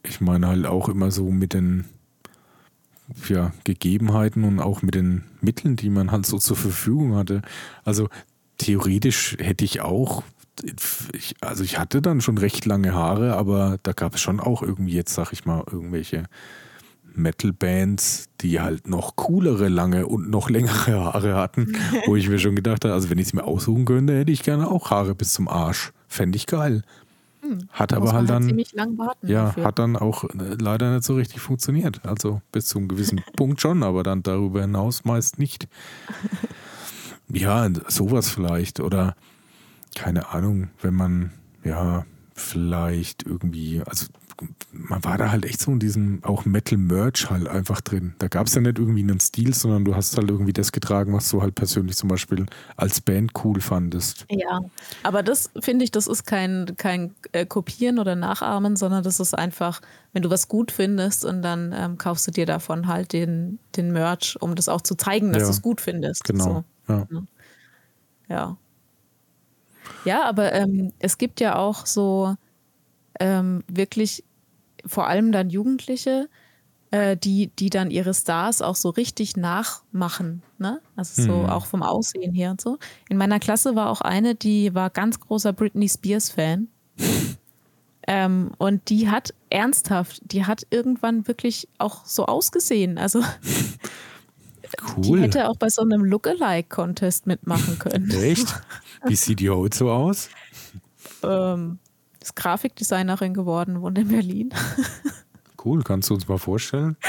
S2: ich meine halt auch immer so mit den ja, Gegebenheiten und auch mit den Mitteln, die man halt so zur Verfügung hatte. Also theoretisch hätte ich auch, ich, also ich hatte dann schon recht lange Haare, aber da gab es schon auch irgendwie jetzt, sag ich mal, irgendwelche Metal-Bands, die halt noch coolere, lange und noch längere Haare hatten, wo ich mir schon gedacht habe, also wenn ich es mir aussuchen könnte, hätte ich gerne auch Haare bis zum Arsch. Fände ich geil. Hm, hat aber halt, halt dann. Ziemlich lang warten ja, dafür. hat dann auch äh, leider nicht so richtig funktioniert. Also bis zu einem gewissen Punkt schon, aber dann darüber hinaus meist nicht. Ja, sowas vielleicht. Oder keine Ahnung, wenn man ja vielleicht irgendwie, also man war da halt echt so in diesem auch Metal-Merch halt einfach drin. Da gab es ja nicht irgendwie einen Stil, sondern du hast halt irgendwie das getragen, was du halt persönlich zum Beispiel als Band cool fandest.
S1: Ja, aber das finde ich, das ist kein, kein äh, Kopieren oder Nachahmen, sondern das ist einfach, wenn du was gut findest und dann ähm, kaufst du dir davon halt den, den Merch, um das auch zu zeigen, dass ja, du es gut findest.
S2: Genau. So. Ja.
S1: ja. Ja, aber ähm, es gibt ja auch so ähm, wirklich vor allem dann Jugendliche, äh, die, die dann ihre Stars auch so richtig nachmachen. Ne? Also so mhm. auch vom Aussehen her und so. In meiner Klasse war auch eine, die war ganz großer Britney Spears-Fan. ähm, und die hat ernsthaft, die hat irgendwann wirklich auch so ausgesehen. Also Cool. Die hätte auch bei so einem Lookalike-Contest mitmachen können.
S2: Echt? Wie sieht die heute so aus?
S1: ähm, ist Grafikdesignerin geworden, wohnt in Berlin.
S2: Cool, kannst du uns mal vorstellen?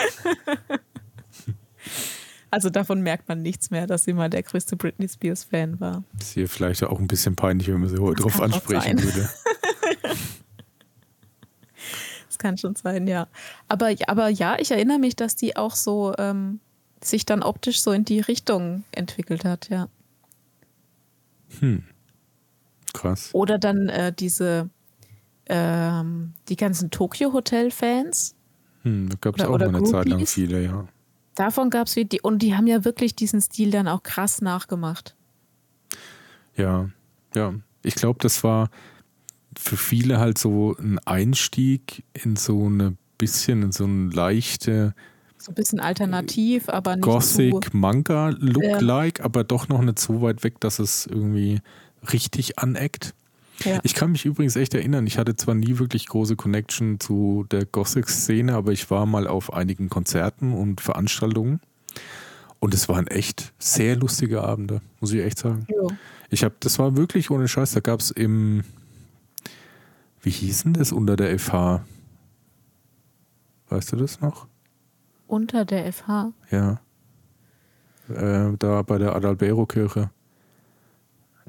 S1: Also davon merkt man nichts mehr, dass sie mal der größte Britney Spears-Fan war.
S2: Ist hier vielleicht auch ein bisschen peinlich, wenn man sie heute drauf ansprechen würde.
S1: das kann schon sein, ja. Aber, aber ja, ich erinnere mich, dass die auch so ähm, sich dann optisch so in die Richtung entwickelt hat, ja.
S2: Hm. Krass.
S1: Oder dann äh, diese ähm, die ganzen Tokyo Hotel-Fans.
S2: Hm, da gab es auch mal eine Groupies. Zeit lang viele, ja.
S1: Davon gab es die und die haben ja wirklich diesen Stil dann auch krass nachgemacht.
S2: Ja, ja. Ich glaube, das war für viele halt so ein Einstieg in so eine bisschen, in so eine leichte
S1: so ein bisschen alternativ, aber nicht
S2: Gothic Manga Look like, aber doch noch nicht so weit weg, dass es irgendwie richtig aneckt. Ja. Ich kann mich übrigens echt erinnern, ich hatte zwar nie wirklich große Connection zu der Gothic-Szene, aber ich war mal auf einigen Konzerten und Veranstaltungen. Und es waren echt sehr lustige Abende, muss ich echt sagen. Ja. Ich habe, das war wirklich ohne Scheiß. Da gab es im, wie hieß denn das unter der FH? Weißt du das noch?
S1: Unter der FH?
S2: Ja. Äh, da bei der Adalbero-Kirche.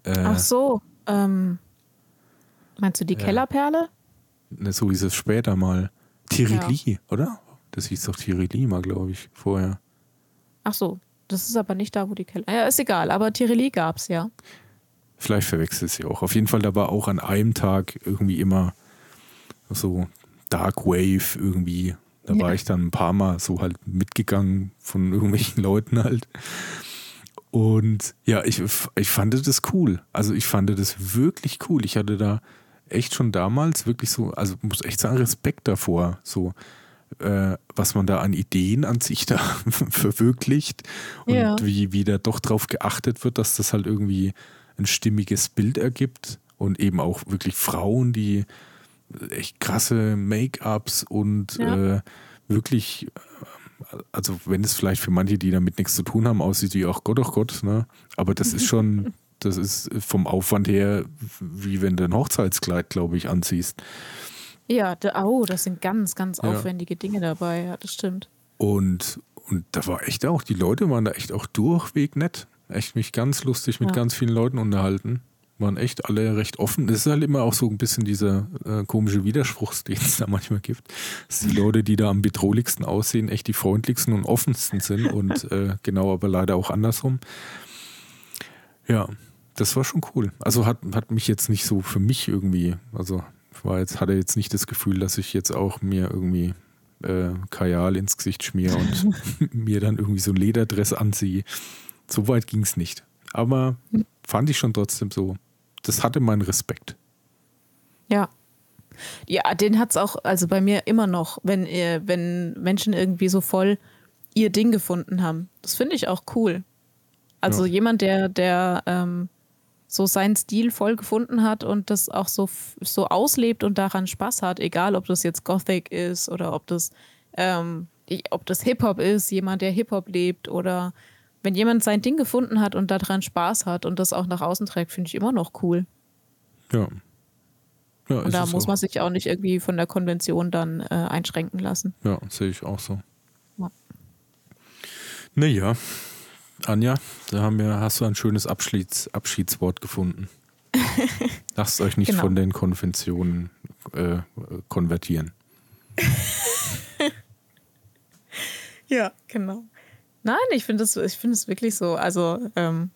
S1: Äh, Ach so. Ähm, Meinst du die ja. Kellerperle?
S2: Ne, so hieß es später mal. Tirili, ja. oder? Das hieß doch Tirili mal, glaube ich, vorher.
S1: Ach so, das ist aber nicht da, wo die Keller. Ja, ist egal, aber Tirili gab es ja.
S2: Vielleicht verwechselt sie auch. Auf jeden Fall, da war auch an einem Tag irgendwie immer so Dark Wave irgendwie. Da ja. war ich dann ein paar Mal so halt mitgegangen von irgendwelchen Leuten halt. Und ja, ich, ich fand das cool. Also ich fand das wirklich cool. Ich hatte da echt schon damals wirklich so, also muss echt sagen, Respekt davor, so äh, was man da an Ideen an sich da verwirklicht und ja. wie, wie da doch drauf geachtet wird, dass das halt irgendwie ein stimmiges Bild ergibt und eben auch wirklich Frauen, die echt krasse Make-ups und ja. äh, wirklich, also wenn es vielleicht für manche, die damit nichts zu tun haben, aussieht wie, auch Gott, ach Gott, ne? aber das ist schon Das ist vom Aufwand her, wie wenn du ein Hochzeitskleid, glaube ich, anziehst.
S1: Ja, da, oh, das sind ganz, ganz aufwendige ja. Dinge dabei, ja, das stimmt.
S2: Und, und da war echt auch, die Leute waren da echt auch durchweg nett. Echt mich ganz lustig mit ja. ganz vielen Leuten unterhalten. Waren echt alle recht offen. Das ist halt immer auch so ein bisschen dieser äh, komische Widerspruch, den es da manchmal gibt. Dass die Leute, die da am bedrohlichsten aussehen, echt die freundlichsten und offensten sind und äh, genau aber leider auch andersrum. Ja, das war schon cool. Also hat, hat mich jetzt nicht so für mich irgendwie, also war jetzt, hatte jetzt nicht das Gefühl, dass ich jetzt auch mir irgendwie äh, Kajal ins Gesicht schmier und mir dann irgendwie so ein Lederdress anziehe. So weit ging es nicht. Aber fand ich schon trotzdem so, das hatte meinen Respekt.
S1: Ja. Ja, den hat es auch, also bei mir immer noch, wenn, wenn Menschen irgendwie so voll ihr Ding gefunden haben. Das finde ich auch cool. Also ja. jemand, der, der ähm, so seinen Stil voll gefunden hat und das auch so, so auslebt und daran Spaß hat, egal ob das jetzt Gothic ist oder ob das, ähm, ob das Hip-Hop ist, jemand, der Hip-Hop lebt oder wenn jemand sein Ding gefunden hat und daran Spaß hat und das auch nach außen trägt, finde ich immer noch cool.
S2: Ja.
S1: ja und da muss man sich auch nicht irgendwie von der Konvention dann äh, einschränken lassen.
S2: Ja, sehe ich auch so. Ja. Naja, Anja, da haben wir, hast du ein schönes Abschieds, Abschiedswort gefunden. Lasst euch nicht genau. von den Konventionen äh, konvertieren.
S1: ja, genau. Nein, ich finde es find wirklich so. Also, ähm,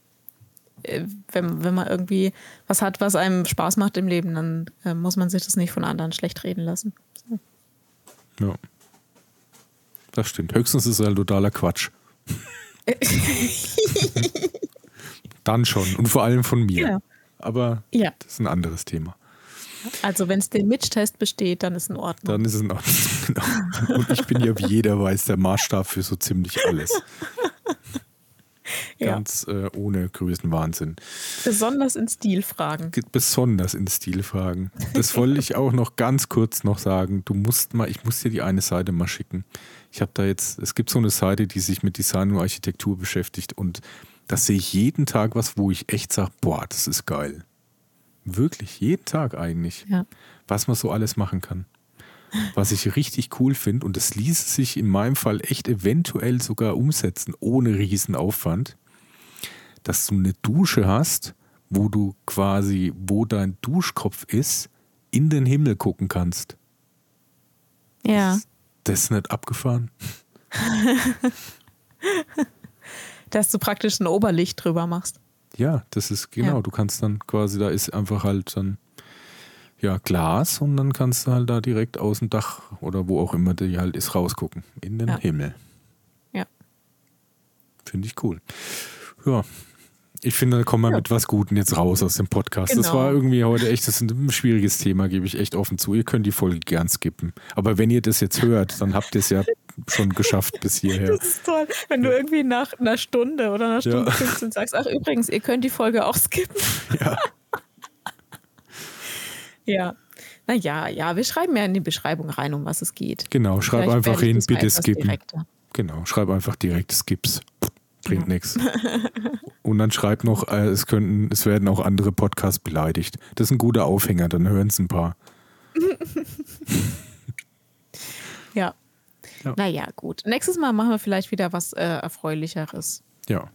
S1: äh, wenn, wenn man irgendwie was hat, was einem Spaß macht im Leben, dann äh, muss man sich das nicht von anderen schlecht reden lassen. So.
S2: Ja. Das stimmt. Höchstens ist es halt totaler Quatsch. dann schon. Und vor allem von mir. Ja. Aber ja. das ist ein anderes Thema.
S1: Also wenn es den Mitch-Test besteht, dann ist es in Ordnung.
S2: Dann ist es in Ordnung, genau. Und ich bin ja, wie jeder weiß, der Maßstab für so ziemlich alles. Ganz ja. äh, ohne größten Wahnsinn.
S1: Besonders in Stilfragen.
S2: Besonders in Stilfragen. Das wollte ich auch noch ganz kurz noch sagen. Du musst mal, ich muss dir die eine Seite mal schicken. Ich habe da jetzt, es gibt so eine Seite, die sich mit Design und Architektur beschäftigt und da sehe ich jeden Tag was, wo ich echt sage, boah, das ist geil. Wirklich, jeden Tag eigentlich. Ja. Was man so alles machen kann. Was ich richtig cool finde, und das ließe sich in meinem Fall echt eventuell sogar umsetzen, ohne Riesenaufwand, dass du eine Dusche hast, wo du quasi, wo dein Duschkopf ist, in den Himmel gucken kannst.
S1: Ja.
S2: Das, das ist nicht abgefahren.
S1: dass du praktisch ein Oberlicht drüber machst.
S2: Ja, das ist genau. Ja. Du kannst dann quasi, da ist einfach halt dann ja Glas und dann kannst du halt da direkt aus dem Dach oder wo auch immer die halt ist rausgucken in den ja. Himmel.
S1: Ja.
S2: Finde ich cool. Ja. Ich finde, da kommen wir ja. mit was Guten jetzt raus aus dem Podcast. Genau. Das war irgendwie heute echt, das ist ein schwieriges Thema, gebe ich echt offen zu. Ihr könnt die Folge gern skippen. Aber wenn ihr das jetzt hört, dann habt ihr es ja schon geschafft bis hierher.
S1: Das ist toll. Wenn du irgendwie nach einer Stunde oder einer Stunde ja. 15 sagst, ach übrigens, ihr könnt die Folge auch skippen. Ja. ja. Naja, ja, wir schreiben ja in die Beschreibung rein, um was es geht.
S2: Genau, schreib Vielleicht einfach hin, bitte skippen. Direkter. Genau, schreib einfach direkt Skips. Bringt ja. nichts. Und dann schreib noch, äh, es könnten, es werden auch andere Podcasts beleidigt. Das ist ein guter Aufhänger, dann hören es ein paar.
S1: ja. Ja. Naja, gut. Nächstes Mal machen wir vielleicht wieder was äh, Erfreulicheres.
S2: Ja.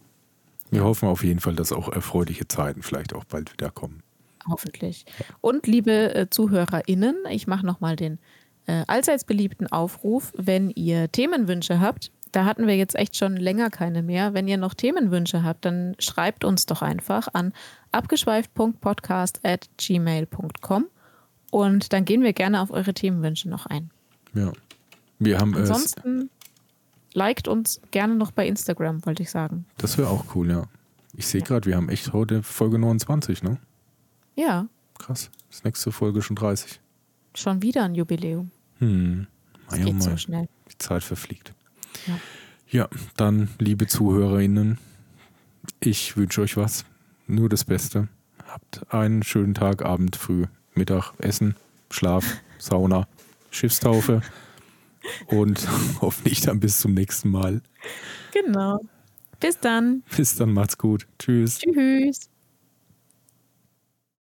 S2: Wir hoffen auf jeden Fall, dass auch erfreuliche Zeiten vielleicht auch bald wieder kommen.
S1: Hoffentlich. Und liebe äh, ZuhörerInnen, ich mache nochmal den äh, allseits beliebten Aufruf, wenn ihr Themenwünsche habt. Da hatten wir jetzt echt schon länger keine mehr. Wenn ihr noch Themenwünsche habt, dann schreibt uns doch einfach an abgeschweift.podcast.gmail.com und dann gehen wir gerne auf eure Themenwünsche noch ein.
S2: Ja. Wir haben
S1: Ansonsten liked uns gerne noch bei Instagram, wollte ich sagen.
S2: Das wäre auch cool, ja. Ich sehe gerade, wir haben echt heute Folge 29, ne?
S1: Ja.
S2: Krass. Das nächste Folge schon 30.
S1: Schon wieder ein Jubiläum.
S2: Hm.
S1: Das geht so schnell.
S2: Die Zeit verfliegt. Ja. ja, dann, liebe ZuhörerInnen, ich wünsche euch was. Nur das Beste. Habt einen schönen Tag, Abend, Früh, Mittag, Essen, Schlaf, Sauna, Schiffstaufe. Und hoffentlich dann bis zum nächsten Mal.
S1: Genau. Bis dann.
S2: Bis dann, macht's gut. Tschüss.
S1: Tschüss.